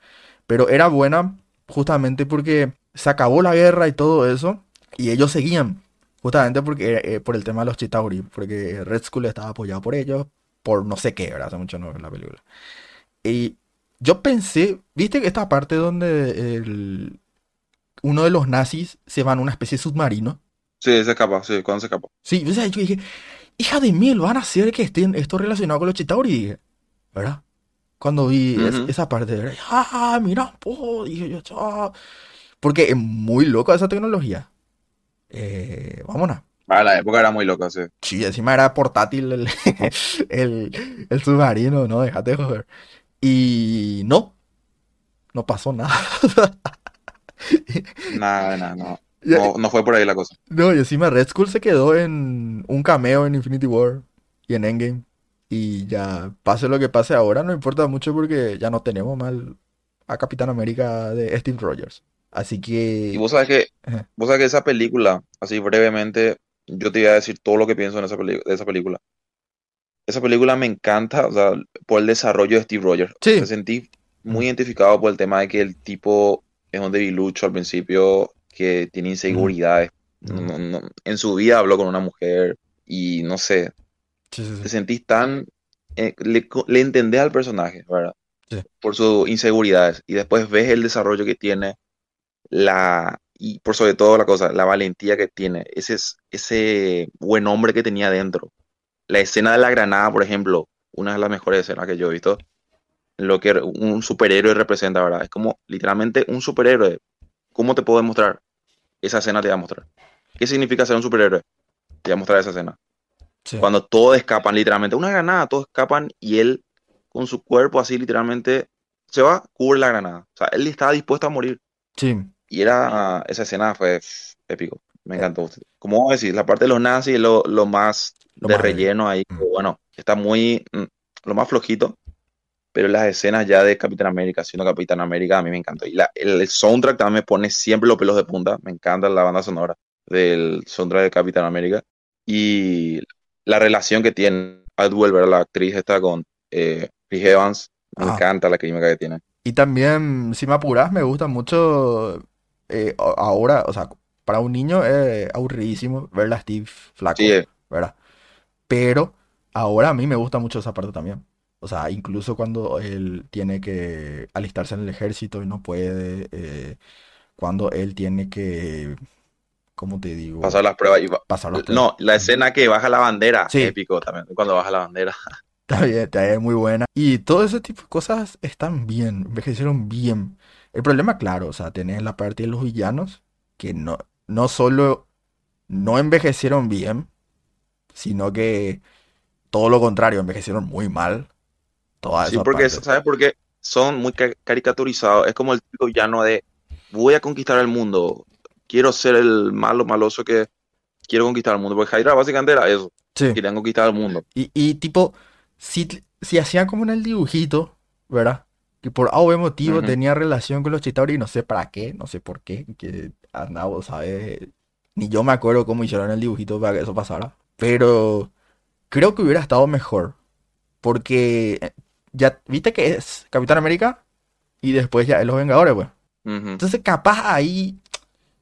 Pero era buena justamente porque se acabó la guerra y todo eso, y ellos seguían. Justamente porque, eh, por el tema de los Chitauri, porque Red Skull estaba apoyado por ellos, por no sé qué, ¿verdad? Hace mucho no veo la película. Y yo pensé, ¿viste esta parte donde el- uno de los nazis se va en una especie de submarino? Sí, se escapa, sí, cuando se escapa. Sí, o sea, yo dije, hija de mil, van a hacer que estén esto relacionado con los Chitauri, ¿verdad? Cuando vi es- Ujú. esa parte, ¿verdad? ah, mira, po, dije yo, "Ah". porque es muy loco esa tecnología. Eh, vámonos. Ah, la época era muy loca, sí. Sí, encima era portátil el, el, el submarino, no, déjate de joder. Y no, no pasó nada. Nada, nada, no. No, no fue por ahí la cosa. No, y encima Red Skull se quedó en un cameo en Infinity War y en Endgame. Y ya, pase lo que pase ahora, no importa mucho porque ya no tenemos mal a Capitán América de Steve Rogers. Así Y que... vos sabes que, vos sabes que esa película, así brevemente, yo te iba a decir todo lo que pienso en esa de esa película. Esa película me encanta, o sea, por el desarrollo de Steve Rogers. Sí. Me sentí muy identificado por el tema de que el tipo es un debilucho al principio, que tiene inseguridades. No- no- no- en su vida habló con una mujer y no sé, Sí, sí, te sentís tan... eh, le, le entendés al personaje, ¿verdad? Sí. Por sus inseguridades. Y después ves el desarrollo que tiene, la... Y por sobre todo la cosa, la valentía que tiene, ese, es- ese buen hombre que tenía dentro. La escena de la granada, por ejemplo, una de las mejores escenas que yo he visto, lo que un superhéroe representa, ¿verdad? Es como literalmente un superhéroe. ¿Cómo te puedo demostrar? Esa escena te va a mostrar. ¿Qué significa ser un superhéroe? Te va a mostrar esa escena. Sí. Cuando todos escapan, literalmente, una granada, todos escapan y él con su cuerpo así literalmente se va, cubre la granada. O sea, él estaba dispuesto a morir. Sí. Y era, esa escena fue épico. Me encantó. Como vos decís, la parte de los nazis es lo, lo más Lo de más relleno ahí. Mm. Bueno, está muy, mm, lo más flojito. Pero las escenas ya de Capitán América, siendo Capitán América, a mí me encantó. Y la- el, el soundtrack también me pone siempre los pelos de punta. Me encanta la banda sonora del soundtrack de Capitán América. Y la relación que tiene ¿verdad? La actriz está con eh, Chris Evans. Me Ah. encanta la química que tiene. Y también, si me apuras, me gusta mucho eh, ahora, o sea, para un niño es aburridísimo ver a Steve flaco, Sí, eh, ¿verdad? Pero ahora a mí me gusta mucho esa parte también. O sea, incluso cuando él tiene que alistarse en el ejército y no puede, eh, cuando él tiene que, ¿cómo te digo? pasar las pruebas. Y va- Pasar las pruebas. No, la escena que baja la bandera, Sí. épico también. Cuando baja la bandera. Está bien, está bien, muy buena. Y todo ese tipo de cosas están bien, envejecieron bien. El problema, claro, o sea, tenés la parte de los villanos que no, no solo no envejecieron bien, sino que todo lo contrario, envejecieron muy mal. Toda Sí, porque, parte. ¿sabes por qué? Son muy ca- caricaturizados. Es como el típico villano de voy a conquistar el mundo. Quiero ser el malo, maloso que quiero conquistar el mundo. Porque Hydra básicamente era eso. Sí. Querían conquistar el mundo. Y, y tipo, si, si hacían como en el dibujito, ¿verdad? Que por A o B motivo tenía relación con los Chitauri, no sé para qué, no sé por qué, que andaba, ¿sabes? Ni yo me acuerdo cómo hicieron el dibujito para que eso pasara. Pero creo que hubiera estado mejor. Porque eh, ya, viste que es Capitán América y después ya es los Vengadores, pues. Entonces capaz ahí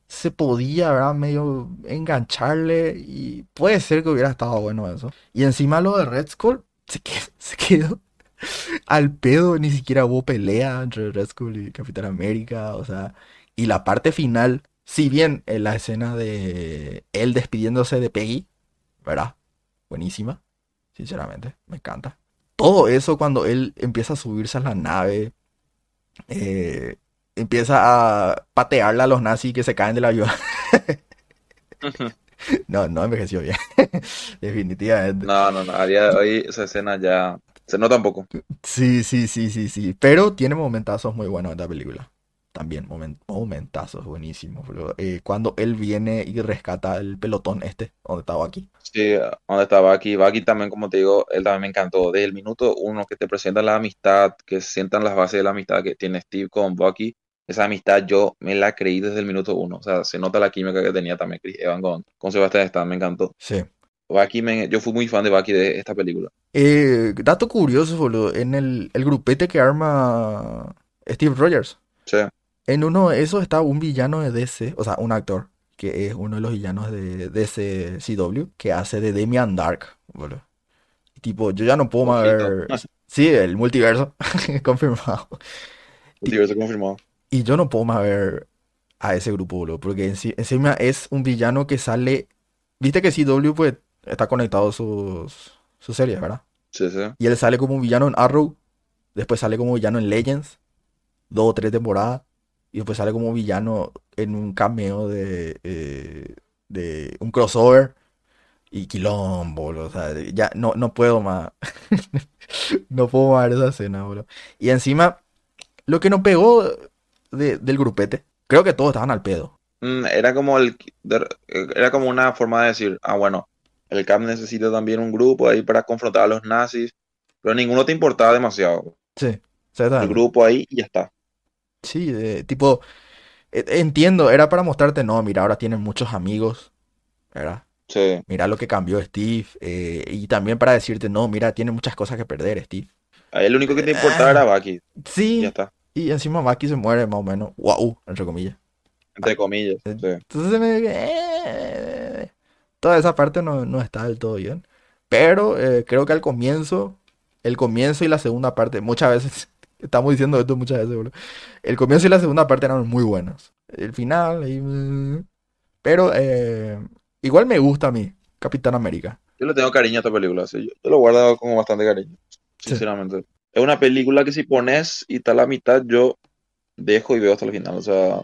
se podía, ¿verdad? Medio engancharle y puede ser que hubiera estado bueno eso. Y encima lo de Red Skull se quedó, se quedó, Al pedo ni siquiera hubo pelea entre Red Skull y Capitán América, o sea, y la parte final, si bien en la escena de él despidiéndose de Peggy, ¿verdad? Buenísima, sinceramente, me encanta. Todo eso cuando él empieza a subirse a la nave, eh, empieza a patearle a los nazis que se caen del avión. no, no envejeció bien, definitivamente. No, no, no, a día de hoy esa escena ya se nota un poco. Sí, sí, sí, sí, sí. Pero tiene momentazos muy buenos esta película. También momen- momentazos buenísimos. Eh, cuando él viene y rescata el pelotón este, donde estaba aquí. Sí, donde está Bucky. Bucky también, como te digo, él también me encantó. Desde el minuto uno que te presentan la amistad, que sientan las bases de la amistad que tiene Steve con Bucky, esa amistad yo me la creí desde el minuto uno. O sea, se nota la química que tenía también Chris Evans con, con Sebastian Stan, me encantó. Sí. Me- yo fui muy fan de Bucky de esta película. Eh, dato curioso, boludo. En el, el grupete que arma Steve Rogers. Sí, En uno de esos está un villano de DC, o sea, un actor, que es uno de los villanos de DC CW, que hace de Demian Dark, boludo. Tipo, yo ya no puedo más ver... Sí, el multiverso, confirmado. multiverso confirmado. Y yo no puedo más ver a ese grupo, boludo, porque enci- encima es un villano que sale... Viste que CW, pues, está conectado sus, sus series, ¿verdad? Sí, sí. Y él sale como un villano en Arrow, después sale como villano en Legends, dos o tres temporadas, y después sale como villano en un cameo de, eh, de un crossover y quilombo, boludo, O sea, ya no, no puedo más. No puedo más ver esa escena, boludo. Y encima, lo que nos pegó de- del grupete, creo que todos estaban al pedo. Mm, era como el, era como una forma de decir, ah, bueno, el CAP necesita también un grupo ahí para confrontar a los nazis, pero ninguno te importaba demasiado. Sí, El grupo ahí y ya está. Sí, de- tipo, e- entiendo, era para mostrarte, no, mira, ahora tienen muchos amigos, ¿verdad? Sí, Mira lo que cambió Steve. eh, y también para decirte, no, mira, tiene muchas cosas que perder, Steve. a él lo único que te importaba era Bucky, y ya Sí, está, y encima Bucky se muere más o menos. Wow, entre comillas. entre comillas. sí. Entonces se me... toda esa parte no, no está del todo bien. Pero eh, creo que al comienzo, el comienzo y la segunda parte, muchas veces, estamos diciendo esto muchas veces. El comienzo y la segunda parte eran muy buenos. El final, pero eh, igual me gusta a mí, Capitán América. Yo le tengo cariño a esta película, sí, Yo, yo lo guardo como bastante cariño, sinceramente. Es una película que si pones y está a la mitad, yo dejo y veo hasta el final. O sea,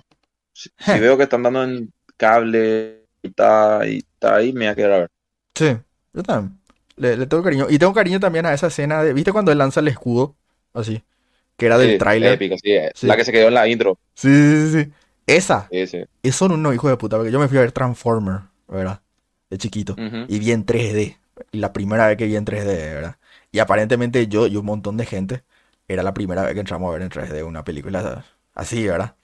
si, veo que están dando en cable y y está ahí, me voy a quedar a ver. Sí, yo también. Le, le tengo cariño. Y tengo cariño también a esa escena de, ¿viste cuando él lanza el escudo? Así. Que era del Sí, tráiler. épica, sí, Sí. La que se quedó en la intro. Sí, sí, sí, sí. Esa. Esos son unos hijos de puta. Porque yo me fui a ver Transformer, ¿verdad? De chiquito. Ujú. Y vi en 3D. Y la primera vez que vi en 3D, ¿verdad? Y aparentemente yo y un montón de gente era la primera vez que entramos a ver en 3D una película así, ¿verdad?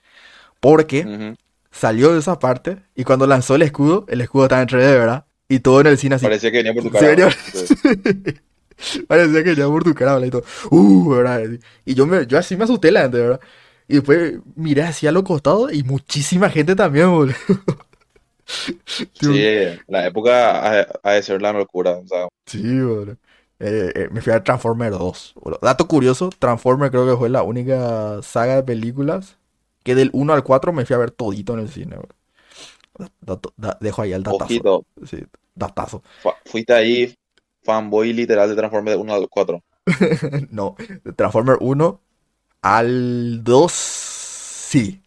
Porque Ujú. Salió de esa parte y cuando lanzó el escudo, el escudo estaba en 3D, ¿verdad? Y todo en el cine así. Parecía que venía por tu ¿En cara. Sí. Parecía que ya por tu cara, ¿verdad? Y todo, uh, ¿verdad? Y yo, me, yo así me asusté la gente, ¿verdad? Y después miré hacia los costados y muchísima gente también, boludo. Sí, la época ha, ha de ser la locura. O sea, Sí, boludo. Eh, eh, me fui a Transformer 2. boludo. Dato curioso, Transformer creo que fue la única saga de películas que del 1 al 4 me fui a ver todito en el cine, da- dejo ahí el datazo. ojito, Sí, datazo. fu- fuiste ahí fanboy literal de Transformers de 1 al 4. No, de Transformer 1 al 2 sí.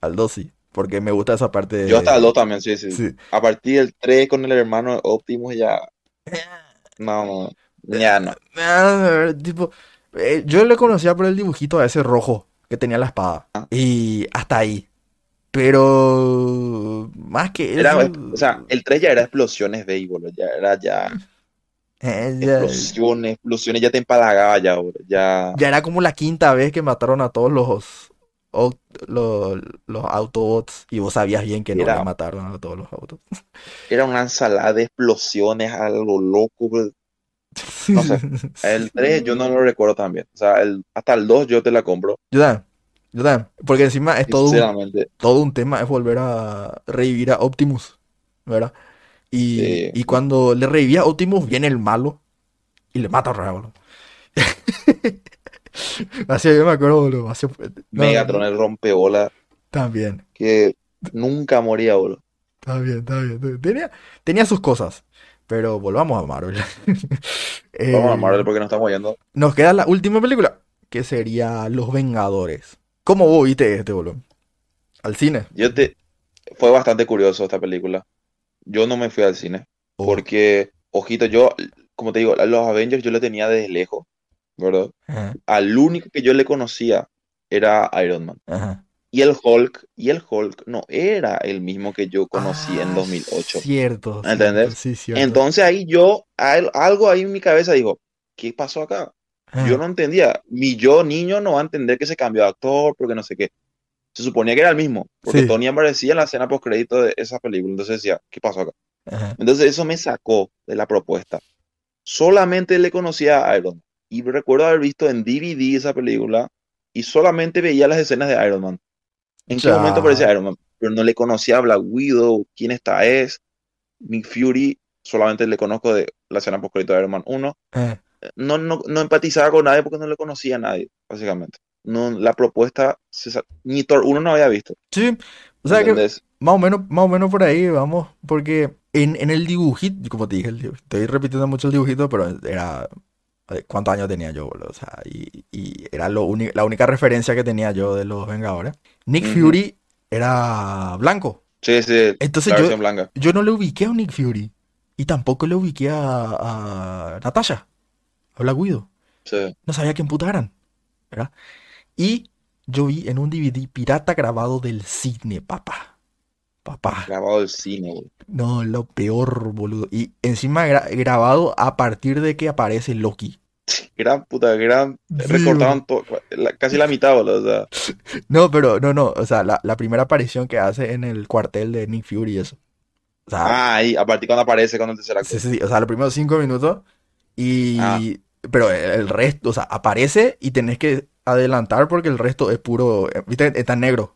Al 2 sí. Porque me gusta esa parte de... Yo hasta el 2 también, sí, sí. Sí. A partir del 3 con el hermano Optimus ya. No, no. Ya no. Ah, tipo, eh, yo le conocía por el dibujito a ese rojo que tenía la espada. Y hasta ahí. Pero más que Era, o sea, el 3 ya era explosiones de. Ya era ya. eh, ya, Explosiones, explosiones, ya te empalagaba ya, boludo. Ya. ya era como la quinta vez que mataron a todos los, au- los, los Autobots. Y vos sabías bien que no le mataron a todos los autos. Era una ensalada de explosiones a lo loco, boludo. No sé. El 3 yo no lo recuerdo tan bien. O sea, el, hasta el 2 yo te la compro. Yo también, yo también. Porque encima es todo un, todo un tema, es volver a revivir a Optimus, ¿verdad? Y, Sí. y cuando le revivía a Optimus, viene el malo y le mata a Rebel. Así yo me acuerdo, boludo. Así- no, Megatron, el rompeola, También, que nunca moría, boludo. está bien, está bien. Tenía, tenía sus cosas, pero volvamos a Marvel. Eh, Vamos a Marvel porque nos estamos yendo. nos queda la última película, que sería Los Vengadores. ¿Cómo vos viste este, boludo? ¿Al cine? Yo te... Fue bastante curioso esta película. Yo no me fui al cine. Oh, Porque, ojito, yo, como te digo, a los Avengers yo le tenía desde lejos, ¿verdad? ajá, Al único que yo le conocía era Iron Man. ajá. Y el Hulk, y el Hulk no era el mismo que yo conocí en Ah, 2008. Cierto, ¿Me entendés? cierto, sí, cierto. Entonces ahí yo, al- algo ahí en mi cabeza dijo, ¿qué pasó acá? Yo no entendía. Mi yo niño no va a entender que se cambió de actor porque no sé qué. Se suponía que era el mismo, porque Sí. Tony aparecía en la escena post crédito de esa película. Entonces decía, ¿qué pasó acá? ajá. Entonces eso me sacó de la propuesta. Solamente le conocía a Iron Man. Y recuerdo haber visto en DVD esa película y solamente veía las escenas de Iron Man. ¿En qué Ya. momento aparecía Iron Man? Pero no le conocía a Black Widow, quién esta es. Nick Fury, solamente le conozco de la escena post de Iron Man 1. Eh, No, no, no empatizaba con nadie porque no le conocía a nadie, básicamente. No, la propuesta, ni Thor 1 no había visto. Sí, o sea que más o menos, más o menos por ahí vamos, porque en, en el dibujito, como te dije, el estoy repitiendo mucho el dibujito, pero era, eh, ¿cuántos años tenía yo, boludo? O sea, y, y era lo la única referencia que tenía yo de los Vengadores. Nick. Fury era blanco, Sí, sí, entonces la yo, blanca. yo no le ubiqué a Nick Fury, y tampoco le ubiqué a, a Natasha, a Black Widow. Sí. No sabía quién puta eran, ¿verdad? Y yo vi en un DVD pirata grabado del cine, papá. Papá. Grabado del cine, güey. No, lo peor, boludo. Y encima gra- grabado a partir de que aparece Loki. Gran puta, gran. Sí, recortaban to- la- casi la mitad, boludo. O sea, No, pero no, no. O sea, la, la primera aparición que hace en el cuartel de Nick Fury y eso. O sea, ah, ahí, a partir cuando aparece con el tercer acto. sí, sí, sí. O sea, los primeros cinco minutos. Y. Ah. Pero el, el resto, o sea, aparece y tenés que adelantar porque el resto es puro. eh, ¿Viste? Está negro.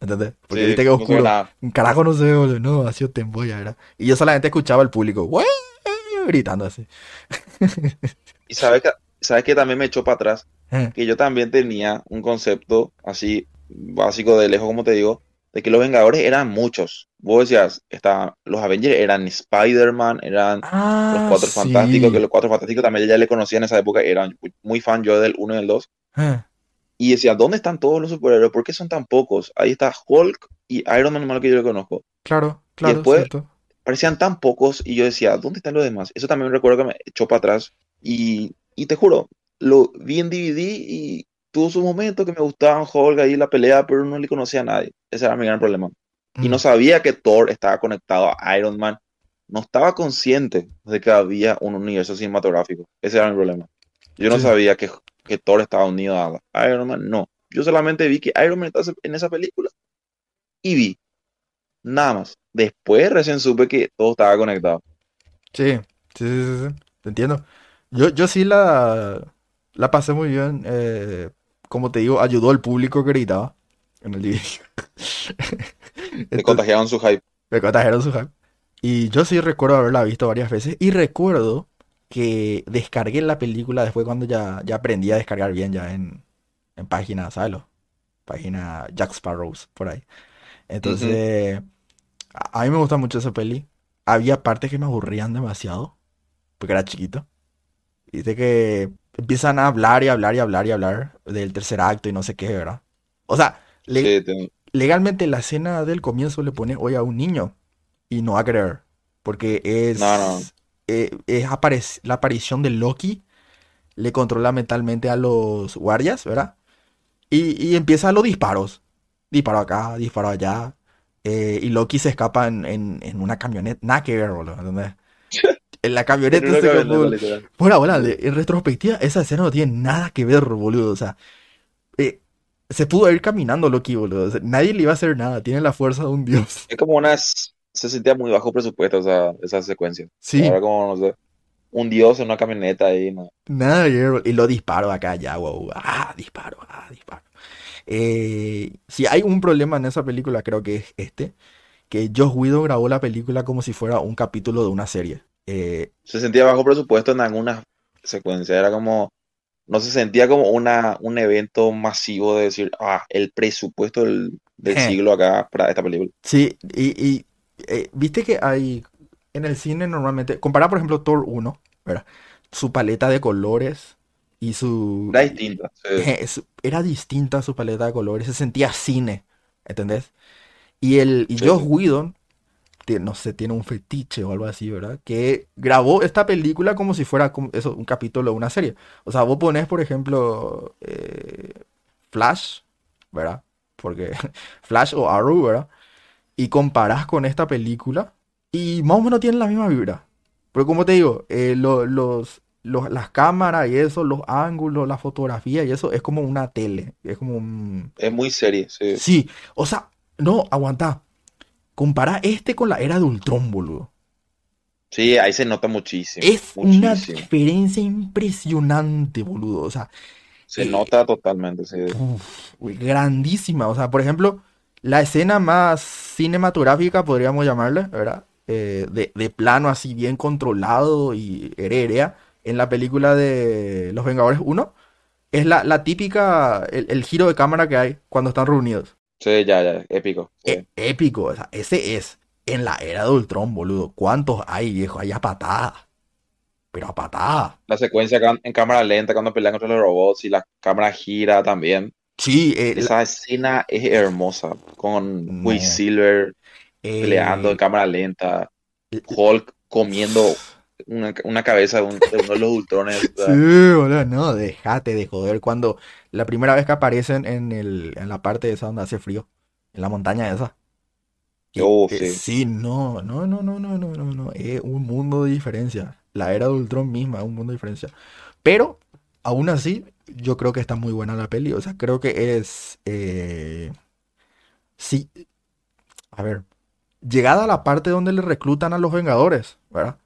¿Entendés? Porque Sí, viste que no se ve oscuro. Un carajo no sé, boludo. No, ha sido temboya, era. Y yo solamente escuchaba al público. "Güey", Gritando así. Y sabes que, sabes que también me echó para atrás. Eh, Que yo también tenía un concepto así básico de lejos, como te digo, de que los Vengadores eran muchos. Vos decías, estaban, los Avengers eran Spider-Man, eran los Ah, Cuatro Fantásticos, sí. que los Cuatro Fantásticos también ya le conocía en esa época, eran muy fan yo del 1 y del 2. Eh, Y decía, ¿dónde están todos los superhéroes? ¿Por qué son tan pocos? Ahí está Hulk y Iron Man, malo que yo le conozco. Claro, claro, después- cierto. Parecían tan pocos y yo decía, ¿dónde están los demás? Eso también recuerdo que me echó para atrás. Y, y te juro, lo vi en DVD y tuvo sus momentos que me gustaban Hulk ahí la pelea, pero no le conocía a nadie. Ese era mi gran problema. Y Mm. no sabía que Thor estaba conectado a Iron Man. No estaba consciente de que había un universo cinematográfico. Ese era mi problema. Yo no Sí. sabía que, que Thor estaba unido a a Iron Man. No. Yo solamente vi que Iron Man estaba en esa película. Y vi. Nada más. Después recién supe que todo estaba conectado. Sí, sí, sí, sí, Te entiendo. Yo, yo sí la, la pasé muy bien. eh, como te digo, ayudó al público que gritaba en el. Me Entonces, contagiaron su hype. me contagiaron su hype. Y yo sí recuerdo haberla visto varias veces. Y recuerdo que descargué la película después cuando ya, ya aprendí a descargar bien ya en, en página, ¿sabes? lo? Página Jack Sparrows, por ahí. Entonces, a, a mí me gusta mucho esa peli. Había partes que me aburrían demasiado, porque era chiquito. Dice que empiezan a hablar y hablar y hablar y hablar del tercer acto y no sé qué, ¿verdad? O sea, le- Sí, te- legalmente la escena del comienzo le pone hoy a un niño y no va a creer porque es No, no. eh, es aparec- la aparición de Loki le controla mentalmente a los guardias, ¿verdad? Y, y empieza los disparos, disparo acá, disparo allá, eh, y Loki se escapa en, en- en una camioneta, nada que ver, boludo, ¿entendés? En la camioneta no literal. bueno, en retrospectiva, esa escena no tiene nada que ver, boludo. O sea, eh, se pudo ir caminando Loki, boludo. O sea, nadie le iba a hacer nada. Tiene la fuerza de un dios. Es como una... Se sentía muy bajo presupuesto esa, esa secuencia. Sí, Ahora como, no sé, un dios en una camioneta ahí, ¿no? nada. Y lo disparo acá, ya, wow. Ah, disparo, ah, disparo. Eh, si hay un problema en esa película, creo que es este. Que Joss Whedon grabó la película como si fuera un capítulo de una serie. Eh, Se sentía bajo presupuesto en algunas secuencias. Era como, no se sentía como una, un evento masivo de decir, ah, el presupuesto del, del Je. siglo acá para esta película. Sí, y, y, eh, viste que hay en el cine normalmente, comparar por ejemplo Thor 1, ¿verdad? Su paleta de colores y su... Era distinta. sí. era distinta su paleta de colores, se sentía cine, ¿entendés? Y el y Sí, Joss sí. Whedon, no sé, tiene un fetiche o algo así, ¿verdad? Que grabó esta película como si fuera como eso, un capítulo de una serie. O sea, vos ponés, por ejemplo, eh, Flash, ¿verdad? Porque Flash o Arrow, ¿verdad? Y comparás con esta película y más o menos tienen la misma vibra. Pero como te digo, eh, lo- los, los- las cámaras y eso, los ángulos, la fotografía y eso es como una tele. Es como un... Es muy serie, sí. Sí, o sea, no, aguanta. Compara este con la era de Ultron, boludo. Sí, ahí se nota muchísimo, Es una diferencia impresionante, boludo. O sea, Se eh, nota totalmente, sí. uf, grandísima. O sea, por ejemplo, la escena más cinematográfica, podríamos llamarle, ¿verdad? Eh, de, de plano así bien controlado y aérea en la película de Los Vengadores 1 es la, la típica, el, el giro de cámara que hay cuando están reunidos. Sí, ya, ya, épico. sí. E- épico, o sea, ese es en la era de Ultron, boludo. ¿Cuántos hay, viejo? Hay a patada. Pero a patada. La secuencia en cámara lenta cuando pelean contra los robots y la cámara gira también. Sí, eh, la- Esa escena es hermosa, con no, Quicksilver peleando en eh, cámara lenta, Hulk comiendo una, una cabeza de, un, uno de los ultrones. sí, boludo, no, déjate de joder. Cuando la primera vez que aparecen en, el, en la parte de esa donde hace frío, en la montaña esa. Que, oh, sí. Sí. no, no, no, no, no, no, no, Es un mundo de diferencia. La era de Ultron misma es un mundo de diferencia. Pero, aún así, yo creo que está muy buena la peli. O sea, creo que es. Eh, sí. A ver. Llegada a la parte donde le reclutan a los Vengadores, ¿verdad?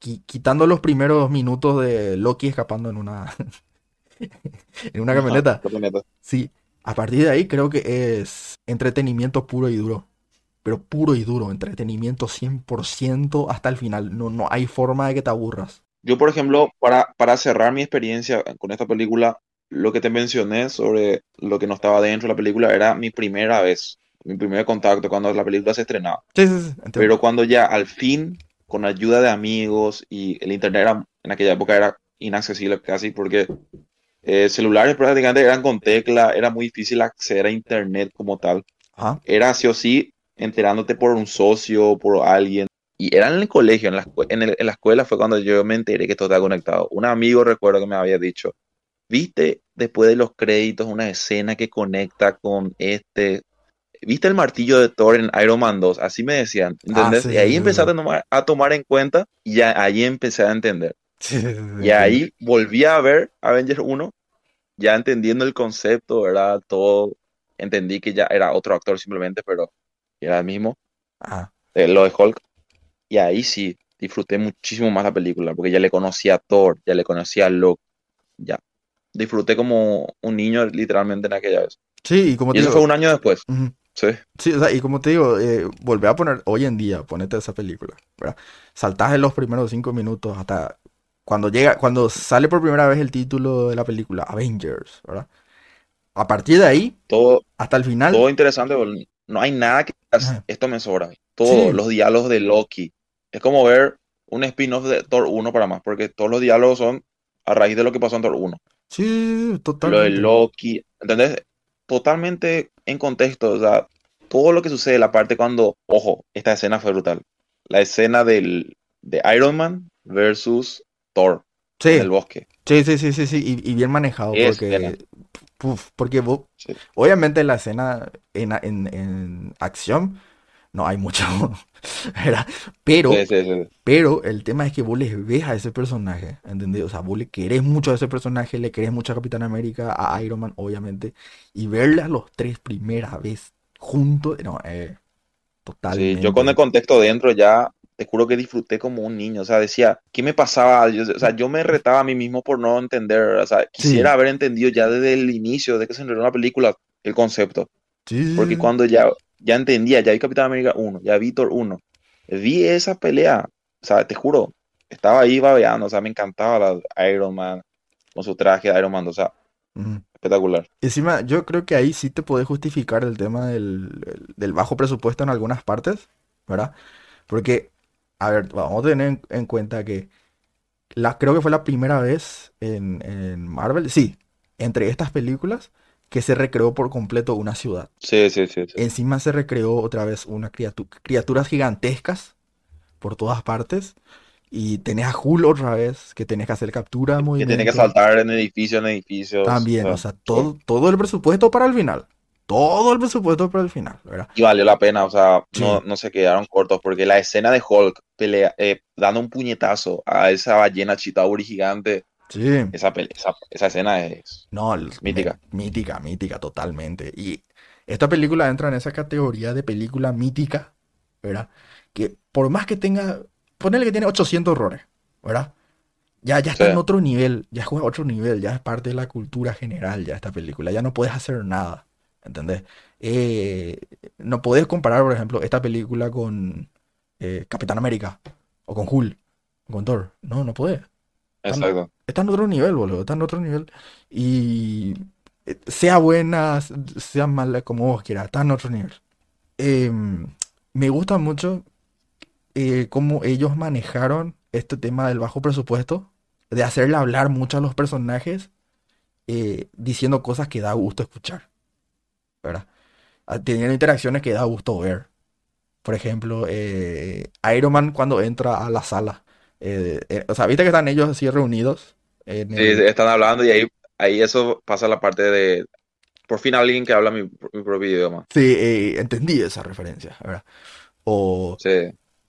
Qui- quitando los primeros minutos de Loki escapando en una. en una camioneta. Sí, a partir de ahí creo que es entretenimiento puro y duro. Pero puro y duro, entretenimiento 100% hasta el final. No, no hay forma de que te aburras. Yo, por ejemplo, para, para cerrar mi experiencia con esta película, lo que te mencioné sobre lo que no estaba dentro de la película era mi primera vez, mi primer contacto cuando la película se estrenaba. Sí, sí, sí. Pero cuando ya al fin, con ayuda de amigos y el internet era, en aquella época era inaccesible casi porque eh, celulares prácticamente eran con tecla, era muy difícil acceder a internet como tal. Ajá. Era sí o sí enterándote por un socio, por alguien. Y era en el colegio, en la, en el- en la escuela fue cuando yo me enteré que esto estaba conectado. Un amigo recuerdo que me había dicho, ¿viste después de los créditos una escena que conecta con este? ¿Viste el martillo de Thor en Iron Man 2? Así me decían, Ah, ¿entendés? sí, Y ahí empecé a tomar, a tomar en cuenta y ya ahí empecé a entender. Sí, sí, Y ahí volví a ver Avengers 1, ya entendiendo el concepto, ¿verdad? Todo, entendí que ya era otro actor simplemente, pero era el mismo, Ajá. eh, lo de Hulk. Y ahí sí, disfruté muchísimo más la película, porque ya le conocía a Thor, ya le conocía a Loki, ya. Disfruté como un niño literalmente en aquella vez. Sí, y como Y te eso fue digo, un año después, ujú. Sí. Sí, o sea, y como te digo, eh, volvé a poner, hoy en día, ponete esa película, ¿verdad? Saltás en los primeros cinco minutos hasta cuando llega, cuando sale por primera vez el título de la película, Avengers, ¿verdad? A partir de ahí, Todo, hasta el final, todo interesante, no hay nada que esto me sobra. Todo, Sí, los diálogos de Loki. Es como ver un spin-off de Thor 1 para más, porque todos los diálogos son a raíz de lo que pasó en Thor 1. sí, sí, Lo de totalmente. Loki, ¿entendés? Totalmente en contexto, o sea, todo lo que sucede, la parte cuando, ojo, esta escena fue brutal. La escena del, de Iron Man versus Thor en el Sí, bosque. sí, sí, sí, sí, sí, y, y bien manejado, Es porque, puf, porque vos- Sí. obviamente la escena en, en, en acción no hay mucho, ¿verdad? Pero, Sí, sí, sí. pero el tema es que vos le ves a ese personaje, ¿entendés? O sea, vos le querés mucho a ese personaje, le querés mucho a Capitán América, a Iron Man, obviamente, y verle a los tres primera vez juntos, no, eh, Sí, yo con el totalmente. contexto dentro ya, te juro que disfruté como un niño, o sea, decía, ¿qué me pasaba? Yo- o sea, yo me retaba a mí mismo por no entender, o sea, quisiera haber entendido ya desde el inicio, de que se estrenó la película, el concepto, sí, porque cuando ya, ya entendía, ya vi Capitán América 1, ya vi Thor 1, vi esa pelea, o sea, te juro, estaba ahí babeando, o sea, me encantaba la Iron Man, con su traje de Iron Man, o sea, Ujú. espectacular. Encima, yo creo que ahí sí te podés justificar el tema del, del bajo presupuesto en algunas partes, ¿verdad? Porque, a ver, vamos a tener en, en cuenta que la, creo que fue la primera vez en, en Marvel, sí, entre estas películas, que se recreó por completo una ciudad. Sí, sí, sí, sí. Encima se recreó otra vez una criatu- criaturas gigantescas por todas partes. Y tenés a Hulk otra vez, que tenés que hacer captura de Que tiene que saltar en edificio en edificios. También, o sea, sea, todo, todo el presupuesto para el final. Todo el presupuesto para el final, ¿verdad? Y valió la pena, o sea, Sí. no, no se quedaron cortos, porque la escena de Hulk pelea, eh, dando un puñetazo a esa ballena Chitauri gigante, Sí. esa, esa, esa escena es No, mítica. mítica, mítica, totalmente. Y esta película entra en esa categoría de película mítica, ¿verdad? Que por más que tenga, ponele que tiene 800 errores, ¿verdad? Ya, ya está Sí. en otro nivel, ya juega otro nivel, ya es parte de la cultura general ya esta película, ya no puedes hacer nada, ¿entendés? Eh, no puedes comparar, por ejemplo, esta película con eh, Capitán América o con Hulk, con Thor. No, no puedes. Exacto. está en otro nivel, boludo, está en otro nivel. Y eh, sea buena, sea mala, como vos quieras, está en otro nivel. Em, me gusta mucho eh, cómo ellos manejaron este tema del bajo presupuesto, de hacerle hablar mucho a los personajes, eh, diciendo cosas que da gusto escuchar, ¿verdad? Ah, Teniendo interacciones que da gusto ver. Por ejemplo, eh, Iron Man cuando entra a la sala. Eh, eh, o sea, viste que están ellos así reunidos en Sí, el... están hablando y ahí, ahí eso pasa la parte de, por fin alguien que habla mi, mi propio idioma. Sí, eh, entendí esa referencia, ¿verdad? O, Sí,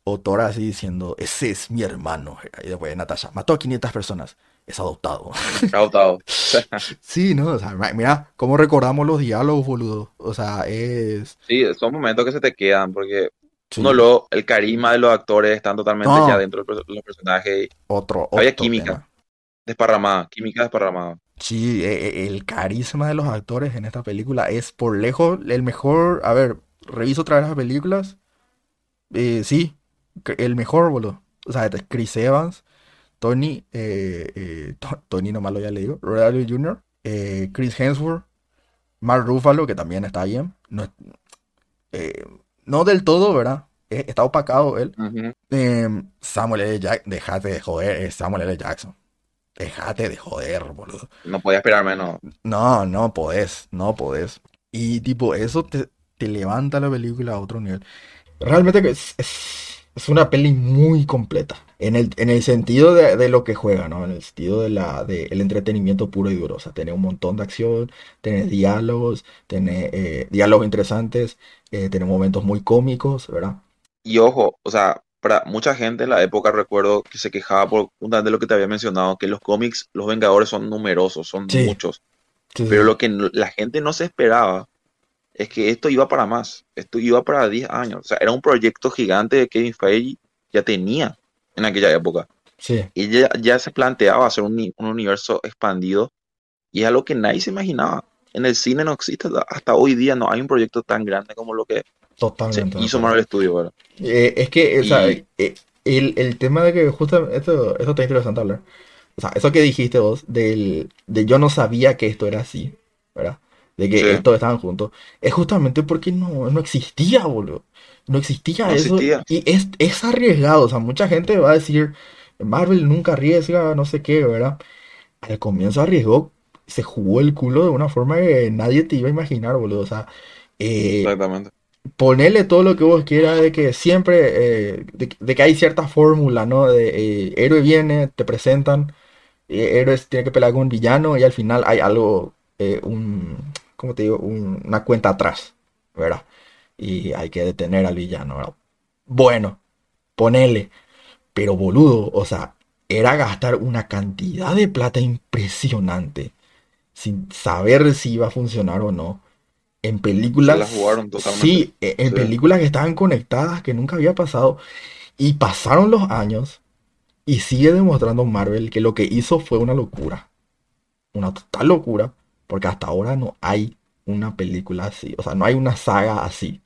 o Thor así diciendo, ese es mi hermano. Y después Natasha, mató a 500 personas, es adoptado. adoptado. Sí, ¿no? O sea, mira cómo recordamos los diálogos, boludo. O sea, es... Sí, son momentos que se te quedan, porque sí, uno lo, el carisma de los actores están totalmente No. ya dentro de los personajes, otro, había otro química. tema. desparramada, química desparramada. Sí, e- e- el carisma de los actores en esta película es por lejos el mejor. A ver, reviso otra vez las películas. Eh, sí, el mejor, boludo. O sea, Chris Evans, Tony, eh, eh, To- Tony nomás lo ya le digo, Robert Downey Jr., Chris Hemsworth, Mark Ruffalo, que también está bien. No, no del todo, ¿verdad? Eh, está opacado él. Ujú. Eh, Samuel L. Jackson, dejate de joder, Samuel L. Jackson. Dejate de joder, boludo. No podía esperar menos. No, no podés, no podés. Y tipo, eso te, te levanta la película a otro nivel. Realmente es, es, es una peli muy completa. En el, en el sentido de, de lo que juega, ¿no? En el sentido de la, de el entretenimiento puro y duro. O sea, tiene un montón de acción, tiene diálogos, tiene eh, diálogos interesantes, eh, tiene momentos muy cómicos, ¿verdad? Y ojo, o sea, para mucha gente en la época recuerdo que se quejaba por una de lo que te había mencionado, que los cómics, los Vengadores son numerosos, son Sí. muchos. Sí, Pero lo que la gente no se esperaba es que esto iba para más. Esto iba para 10 años. O sea, era un proyecto gigante que Kevin Feige ya tenía en aquella época. Sí, Y ya, ya se planteaba hacer un, un universo expandido y es algo que nadie se imaginaba. En el cine no existe, hasta hoy día no hay un proyecto tan grande como lo que se totalmente. de hizo. Marvel Studios, ¿verdad? Eh, es que, o sea, Y- eh, el, el tema de que justo, esto, esto está interesante hablar. O sea, eso que dijiste vos, del, de yo no sabía que esto era así, ¿verdad? De que Sí. estos estaban juntos, es justamente porque no, no existía, boludo. No existía No eso. existía. Y es, es arriesgado, o sea, mucha gente va a decir, Marvel nunca arriesga, no sé qué, ¿verdad? Al comienzo arriesgó, se jugó el culo de una forma que nadie te iba a imaginar, boludo. O sea, eh, Exactamente. ponerle todo lo que vos quieras de que siempre, eh, de, de que hay cierta fórmula, ¿no? De eh, héroe viene, te presentan, eh, héroes tiene que pelear con un villano y al final hay algo, un, ¿cómo te digo? Un- una cuenta atrás, ¿verdad? Y hay que detener al villano, ¿verdad? Bueno, ponele, pero boludo, o sea, era gastar una cantidad de plata impresionante sin saber si iba a funcionar o no. En películas. Se la jugaron totalmente. Sí, e- en Sí. películas que estaban conectadas, que nunca había pasado. Y pasaron los años y sigue demostrando Marvel que lo que hizo fue una locura. Una total locura. Porque hasta ahora no hay una película así. O sea, no hay una saga así.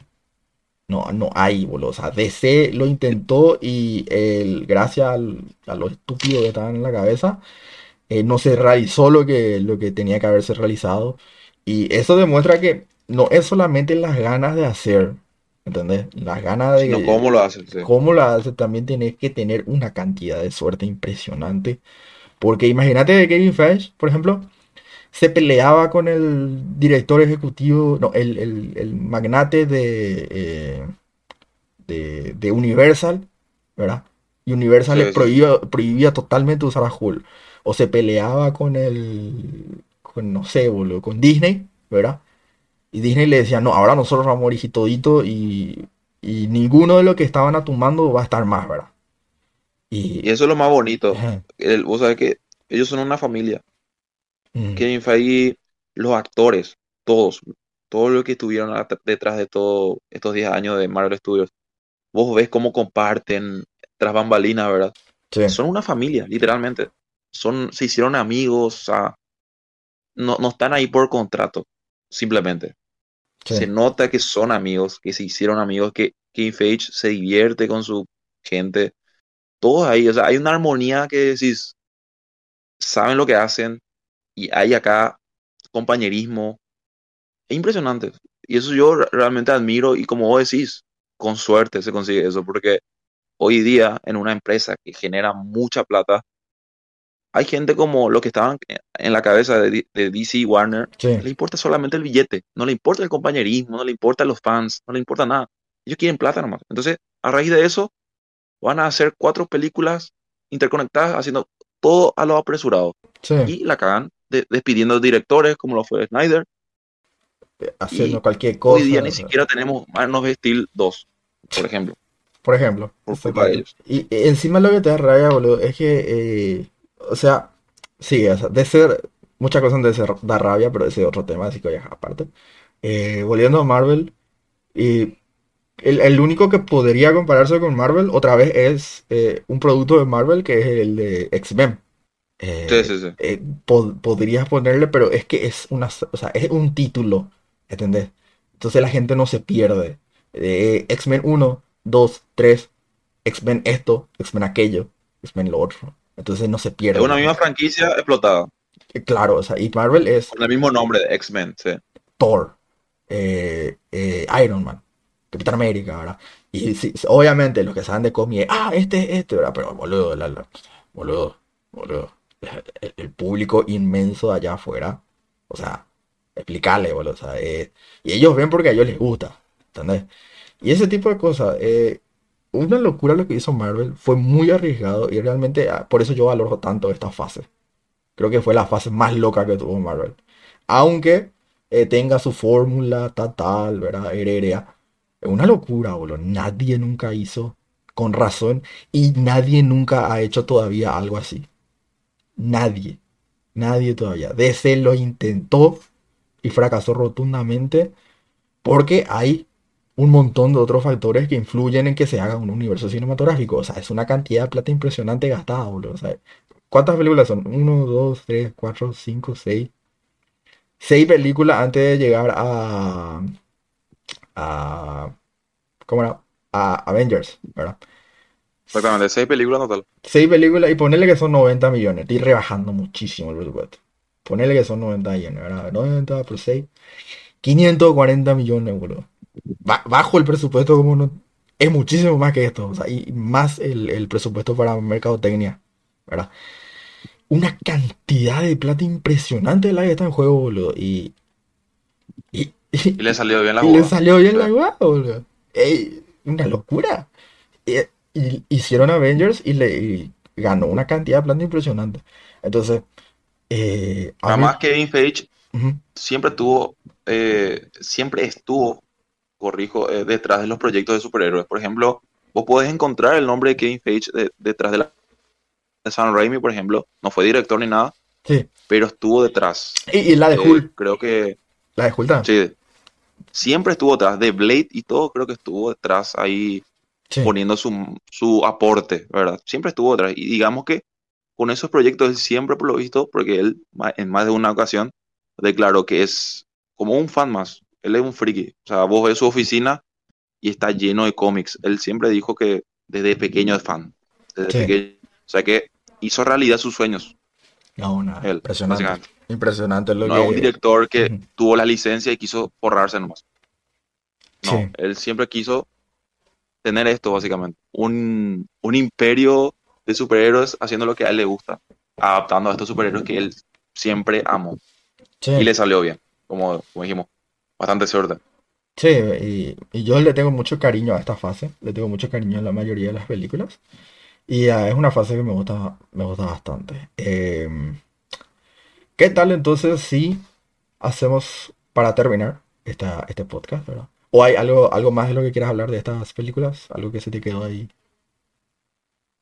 No, no hay, boludo. O sea, DC lo intentó y el, gracias al- a lo estúpido que estaban en la cabeza, eh, no se realizó lo que, lo que tenía que haberse realizado. Y eso demuestra que no es solamente las ganas de hacer, ¿entendés? Las ganas de... Sino cómo lo hacen, sí. cómo lo hace, también tenés que tener una cantidad de suerte impresionante. Porque imagínate de Kevin Feige, por ejemplo, se peleaba con el director ejecutivo, no, el, el- el magnate de, eh, de, de Universal, ¿verdad? Y Universal le Sí, prohibía, prohibía totalmente usar a Hulk. O se peleaba con el, con, no sé, boludo, con Disney, ¿verdad? Y Disney le decía, no, ahora nosotros vamos a morir todito y, y ninguno de los que estaban atumbando va a estar más, ¿verdad? Y Y... eso es lo más bonito. El- vos sabés que ellos son una familia. Mm, Kevin Feige, los actores, todos, todos los que estuvieron detrás de todos estos 10 años de Marvel Studios, vos ves cómo comparten tras bambalinas, ¿verdad? sí, Son una familia, literalmente. Son, se hicieron amigos, o sea, no, no están ahí por contrato, simplemente. sí, Se nota que son amigos, que se hicieron amigos, que Kevin Feige se divierte con su gente, todos ahí, o sea, hay una armonía que decís, saben lo que hacen y hay acá compañerismo, es impresionante. Y eso yo re- realmente admiro y como vos decís, con suerte se consigue eso, porque hoy día en una empresa que genera mucha plata, hay gente como los que estaban en la cabeza de, de DC Warner, sí, le importa solamente el billete, no le importa el compañerismo, no le importa los fans, no le importa nada. Ellos quieren plata nomás. Entonces, a raíz de eso, van a hacer cuatro películas interconectadas haciendo todo a lo apresurado. sí, Y la cagan de- despidiendo directores como lo fue Snyder. haciendo Y cualquier hoy día cosa, ni siquiera tenemos Man of Steel 2, por ejemplo, por ejemplo, por culpa de exactamente. ellos. Y y encima lo que te da rabia, boludo, es que, eh, o sea, sí, o sea, de ser, muchas cosas de ser, da rabia, pero ese es otro tema, así que ya aparte. Eh, volviendo a Marvel, y el, el único que podría compararse con Marvel otra vez es eh, un producto de Marvel que es el de X-Men. Sí, Eh, sí, sí. eh, pod- podrías ponerle, pero es que es una, o sea, es un título, ¿entendés? Entonces la gente no se pierde. Eh, X-Men 1, 2, 3, X-Men esto, X-Men aquello, X-Men lo otro. Entonces no se Es pierde una la misma franquicia explotada, Eh, Claro, o sea, y Marvel es con el mismo nombre de X-Men, sí. Thor, eh, eh, Iron Man, Capitán América, ¿verdad? Y sí, sí, obviamente los que saben de cómic, ah, este, este, ¿verdad? Pero boludo, la- la- boludo, boludo, el, público inmenso de allá afuera, o sea, explicarle, boludo, o sea, eh, y ellos ven porque a ellos les gusta, ¿entendés? Y ese tipo de cosas, eh, una locura lo que hizo Marvel, fue muy arriesgado y realmente ah, por eso yo valoro tanto esta fase. Creo que fue la fase más loca que tuvo Marvel. Aunque eh, tenga su fórmula, tal, tal, ¿verdad? Heredera. Es una locura, boludo. Nadie nunca hizo, con razón, y nadie nunca ha hecho todavía algo así. Nadie. Nadie todavía. DC lo intentó y fracasó rotundamente porque hay un montón de otros factores que influyen en que se haga un universo cinematográfico. O sea, es una cantidad de plata impresionante gastada, boludo. O sea, ¿cuántas películas son? Uno, dos, tres, cuatro, cinco, seis. Seis películas antes de llegar a, a ¿cómo era? A Avengers, ¿verdad? Exactamente, seis películas total. Seis películas y ponerle que son 90 millones. Estoy rebajando muchísimo el presupuesto. Ponerle que son 90 millones, ¿verdad? 90 por 6. 540 millones, boludo. Ba- bajo el presupuesto como no... Es muchísimo más que esto. O sea, y más el, el presupuesto para mercadotecnia, ¿verdad? Una cantidad de plata impresionante la que está en juego, boludo. Y... Y, Y le salió bien la y le jugada. salió bien la jugada, boludo. Ey, una locura. Y, y- hicieron Avengers y le y ganó una cantidad de plata impresionante. Entonces, eh, a mí- Además, Kevin Feige siempre tuvo, eh, siempre estuvo, corrijo, eh, detrás de los proyectos de superhéroes. Por ejemplo, vos podés encontrar el nombre de Kevin Feige de- detrás de la de Sam Raimi, por ejemplo. No fue director ni nada, sí. pero estuvo detrás. Y, y la de Eh, Hulk, creo que la de Hulk sí, siempre estuvo detrás. De Blade y todo, creo que estuvo detrás ahí Sí, poniendo su, su aporte, ¿verdad? Siempre estuvo detrás. Y digamos que con esos proyectos él siempre, por lo visto, porque él en más de una ocasión declaró que es como un fan más. Él es un friki. O sea, vos ves su oficina y está lleno de cómics. Él siempre dijo que desde pequeño es fan. Desde Sí. pequeño. O sea que hizo realidad sus sueños. No, nada. Él, Impresionante. Impresionante lo No que... un director que Ujú. tuvo la licencia y quiso forrarse nomás. No, Sí. él siempre quiso tener esto, básicamente. Un, un imperio de superhéroes haciendo lo que a él le gusta, adaptando a estos superhéroes que él siempre amó. Sí. Y le salió bien, como, como dijimos, bastante suerte. Sí, y, y yo le tengo mucho cariño a esta fase, le tengo mucho cariño a la mayoría de las películas, y ah, es una fase que me gusta, me gusta bastante. Em, ¿qué tal entonces si hacemos para terminar esta, este podcast, ¿verdad? ¿O hay algo, algo más de lo que quieras hablar de estas películas? ¿Algo que se te quedó ahí?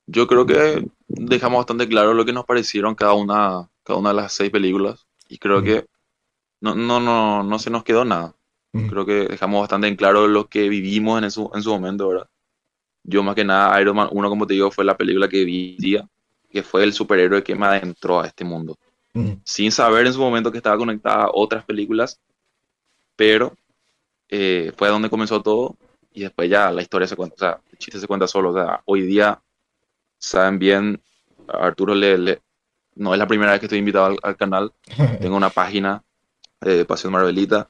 Yo creo que dejamos bastante claro lo que nos parecieron cada una, cada una de las seis películas. Y creo Mm. que no, no, no, no se nos quedó nada. Mm, Creo que dejamos bastante en claro lo que vivimos en su, en su momento, ¿verdad? Yo más que nada, Iron Man 1, como te digo, fue la película que vi, día, que fue el superhéroe que me adentró a este mundo. mm, Sin saber en su momento que estaba conectada a otras películas, pero eh, fue donde comenzó todo y después ya la historia se cuenta, o sea, el chiste se cuenta solo. O sea, hoy día, saben bien, a Arturo le, le- no es la primera vez que estoy invitado al, al canal. Tengo una página de Pasión Marvelita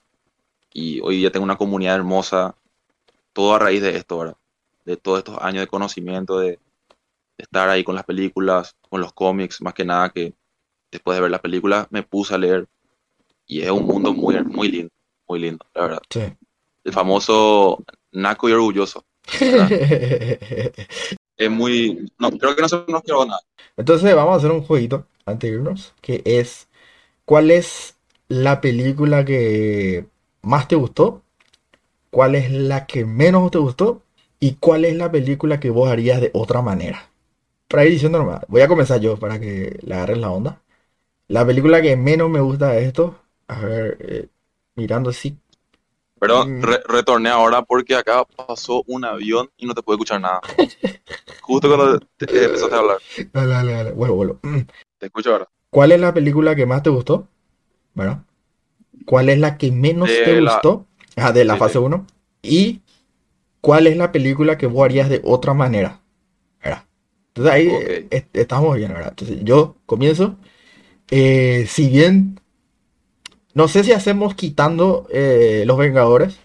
y hoy día tengo una comunidad hermosa, todo a raíz de esto, ¿verdad? De todos estos años de conocimiento, de, de estar ahí con las películas, con los cómics, más que nada que después de ver las películas me puse a leer y es un mundo muy, muy lindo, muy lindo, la verdad. sí. El famoso naco y orgulloso. Es muy... No, creo que no se nos quedó nada. Entonces vamos a hacer un jueguito antes de irnos, que es ¿cuál es la película que más te gustó? ¿Cuál es la que menos te gustó? ¿Y cuál es la película que vos harías de otra manera? Para ir diciendo nomás, voy a comenzar yo para que le agarren la onda. La película que menos me gusta de esto, a ver, eh, mirando así. Pero Mm. re- retorné ahora porque acá pasó un avión y no te pude escuchar nada. Justo cuando te- te empezaste a hablar. Dale, dale, dale, vuelvo, vuelvo. Te escucho ahora. ¿Cuál es la película que más te gustó? ¿Verdad? ¿Cuál es la que menos De te la- gustó? Ah, de la Sí, fase sí. 1. ¿Y cuál es la película que vos harías de otra manera? ¿Verdad? Entonces ahí eh, est- estamos bien, ¿verdad? Entonces yo comienzo. Eh, si bien, no sé si hacemos quitando eh, Los Vengadores,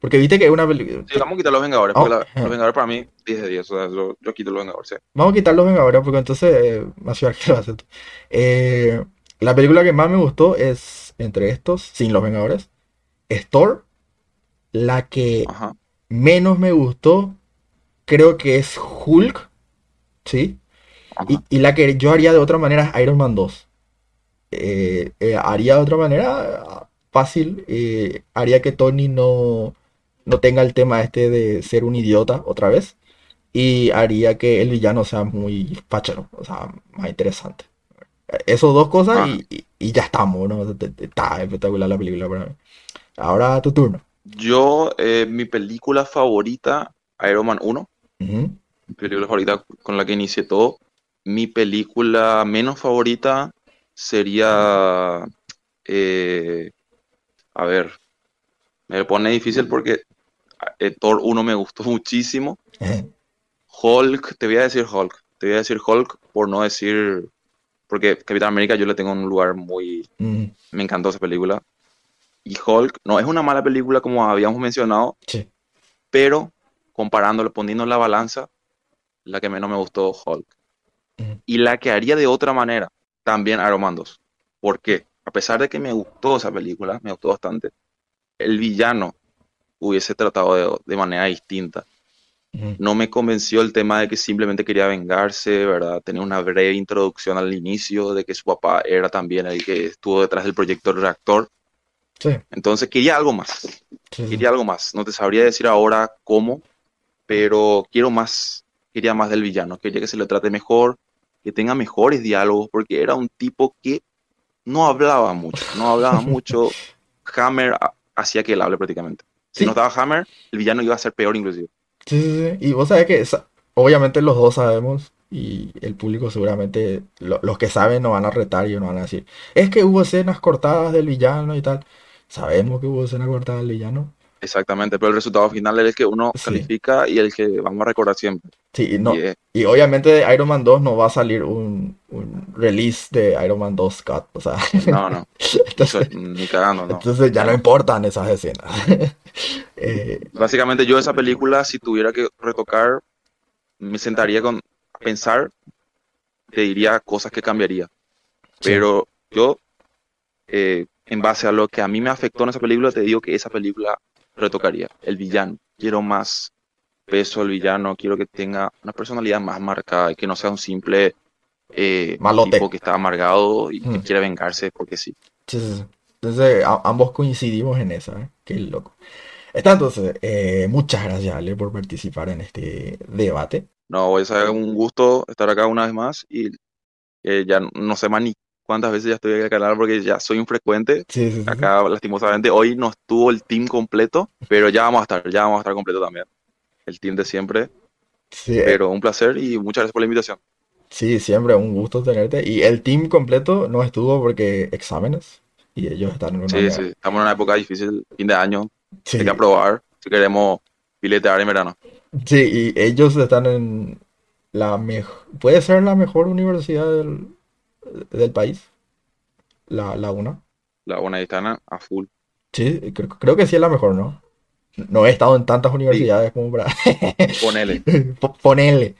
porque viste que es una película... Sí, vamos a quitar los Vengadores, Oh, porque la- eh. los Vengadores para mí 10 de 10. O sea, yo, yo quito los Vengadores, sí. Vamos a quitar Los Vengadores porque entonces eh, más ciudad que lo hace tú. Eh, la película que más me gustó es, entre estos, sin Los Vengadores, es Thor. La que Ajá. menos me gustó, creo que es Hulk, ¿sí? Y, y la que yo haría de otra manera es Iron Man 2. Eh, eh, haría de otra manera fácil, eh, haría que Tony no, no tenga el tema este de ser un idiota otra vez y haría que el villano sea muy pachero, o sea, más interesante. Esos dos cosas Ah. y, y- y ya estamos, ¿no? Está espectacular la película para mí. Ahora tu turno. Yo, eh, mi película favorita, Iron Man 1, Ujú. mi película favorita con la que inicié todo. Mi película menos favorita sería, eh, a ver, me pone difícil porque eh, Thor 1 me gustó muchísimo. Hulk, te voy a decir Hulk, te voy a decir Hulk por no decir, porque Capitán América yo le tengo un lugar muy, Ujú. me encantó esa película. Y Hulk no es una mala película como habíamos mencionado, Sí. pero comparándolo, poniendo en la balanza, la que menos me gustó, Hulk. Ujú. Y la que haría de otra manera, también 2. ¿Por qué? A pesar de que me gustó esa película, me gustó bastante, el villano hubiese tratado de, de manera distinta. No me convenció el tema de que simplemente quería vengarse, ¿verdad? Tenía una breve introducción al inicio de que su papá era también el que estuvo detrás del proyecto reactor. Sí, Entonces quería algo más. sí. Quería algo más. No te sabría decir ahora cómo, pero quiero más. Quería más del villano. Quería que se le trate mejor, que tenga mejores diálogos, porque era un tipo que no hablaba mucho. No hablaba mucho. Hammer ha- hacía que él hable prácticamente. Si Sí. no estaba Hammer, el villano iba a ser peor inclusive. Sí, sí, sí. Y vos sabés que esa- obviamente los dos sabemos y el público seguramente, lo- los que saben nos van a retar y nos van a decir, es que hubo escenas cortadas del villano y tal. Sabemos que hubo escenas cortadas del villano, Exactamente, pero el resultado final es el que uno Sí. califica y el que vamos a recordar siempre. Sí, y no. Y, Y obviamente de Iron Man 2 no va a salir un, un release de Iron Man 2 Cut. O sea, no, no, eso, entonces, ni cagando, no. entonces ya no importan esas escenas. Eh, Básicamente yo esa película, si tuviera que retocar, me sentaría con, a pensar, te diría cosas que cambiaría. sí, Pero yo, eh, en base a lo que a mí me afectó en esa película, te digo que esa película retocaría. El villano. Quiero más peso al villano, quiero que tenga una personalidad más marcada y que no sea un simple eh, malote. tipo que está amargado y que Mm, quiere vengarse porque sí. Entonces ambos coincidimos en esa. ¿eh? Qué loco. Está entonces, eh, muchas gracias Ale por participar en este debate. No, es un gusto estar acá una vez más y eh, ya no sé más ni cuántas veces ya estoy en el canal porque ya soy un frecuente. Sí, sí, sí. Acá, lastimosamente, hoy no estuvo el team completo, pero ya vamos a estar, ya vamos a estar completo también. El team de siempre. Eh, Pero un placer y muchas gracias por la invitación. sí, siempre un gusto tenerte. Y el team completo no estuvo porque exámenes y ellos están en una... Sí, sí, estamos en una época difícil, fin de año, hay que aprobar si queremos piletear en verano. sí, y ellos están en la mejor... Puede ser la mejor universidad del, del país, la, la UNA. La buena están a full. Sí, creo, creo que sí es la mejor, ¿no? No he estado en tantas Sí, universidades como para... ponele. Po- Ponele,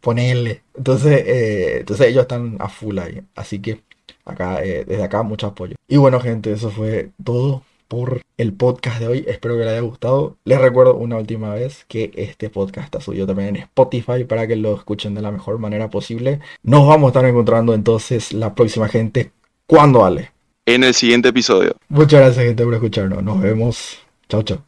ponele. Entonces, eh, entonces ellos están a full ahí. Así que acá, eh, desde acá, mucho apoyo. Y bueno, gente, eso fue todo por el podcast de hoy. Espero que les haya gustado. Les recuerdo una última vez que este podcast está subido también en Spotify para que lo escuchen de la mejor manera posible. Nos vamos a estar encontrando entonces la próxima gente. ¿Cuándo, Ale? En el siguiente episodio. Muchas gracias, gente, por escucharnos. Nos vemos. Chao, chao.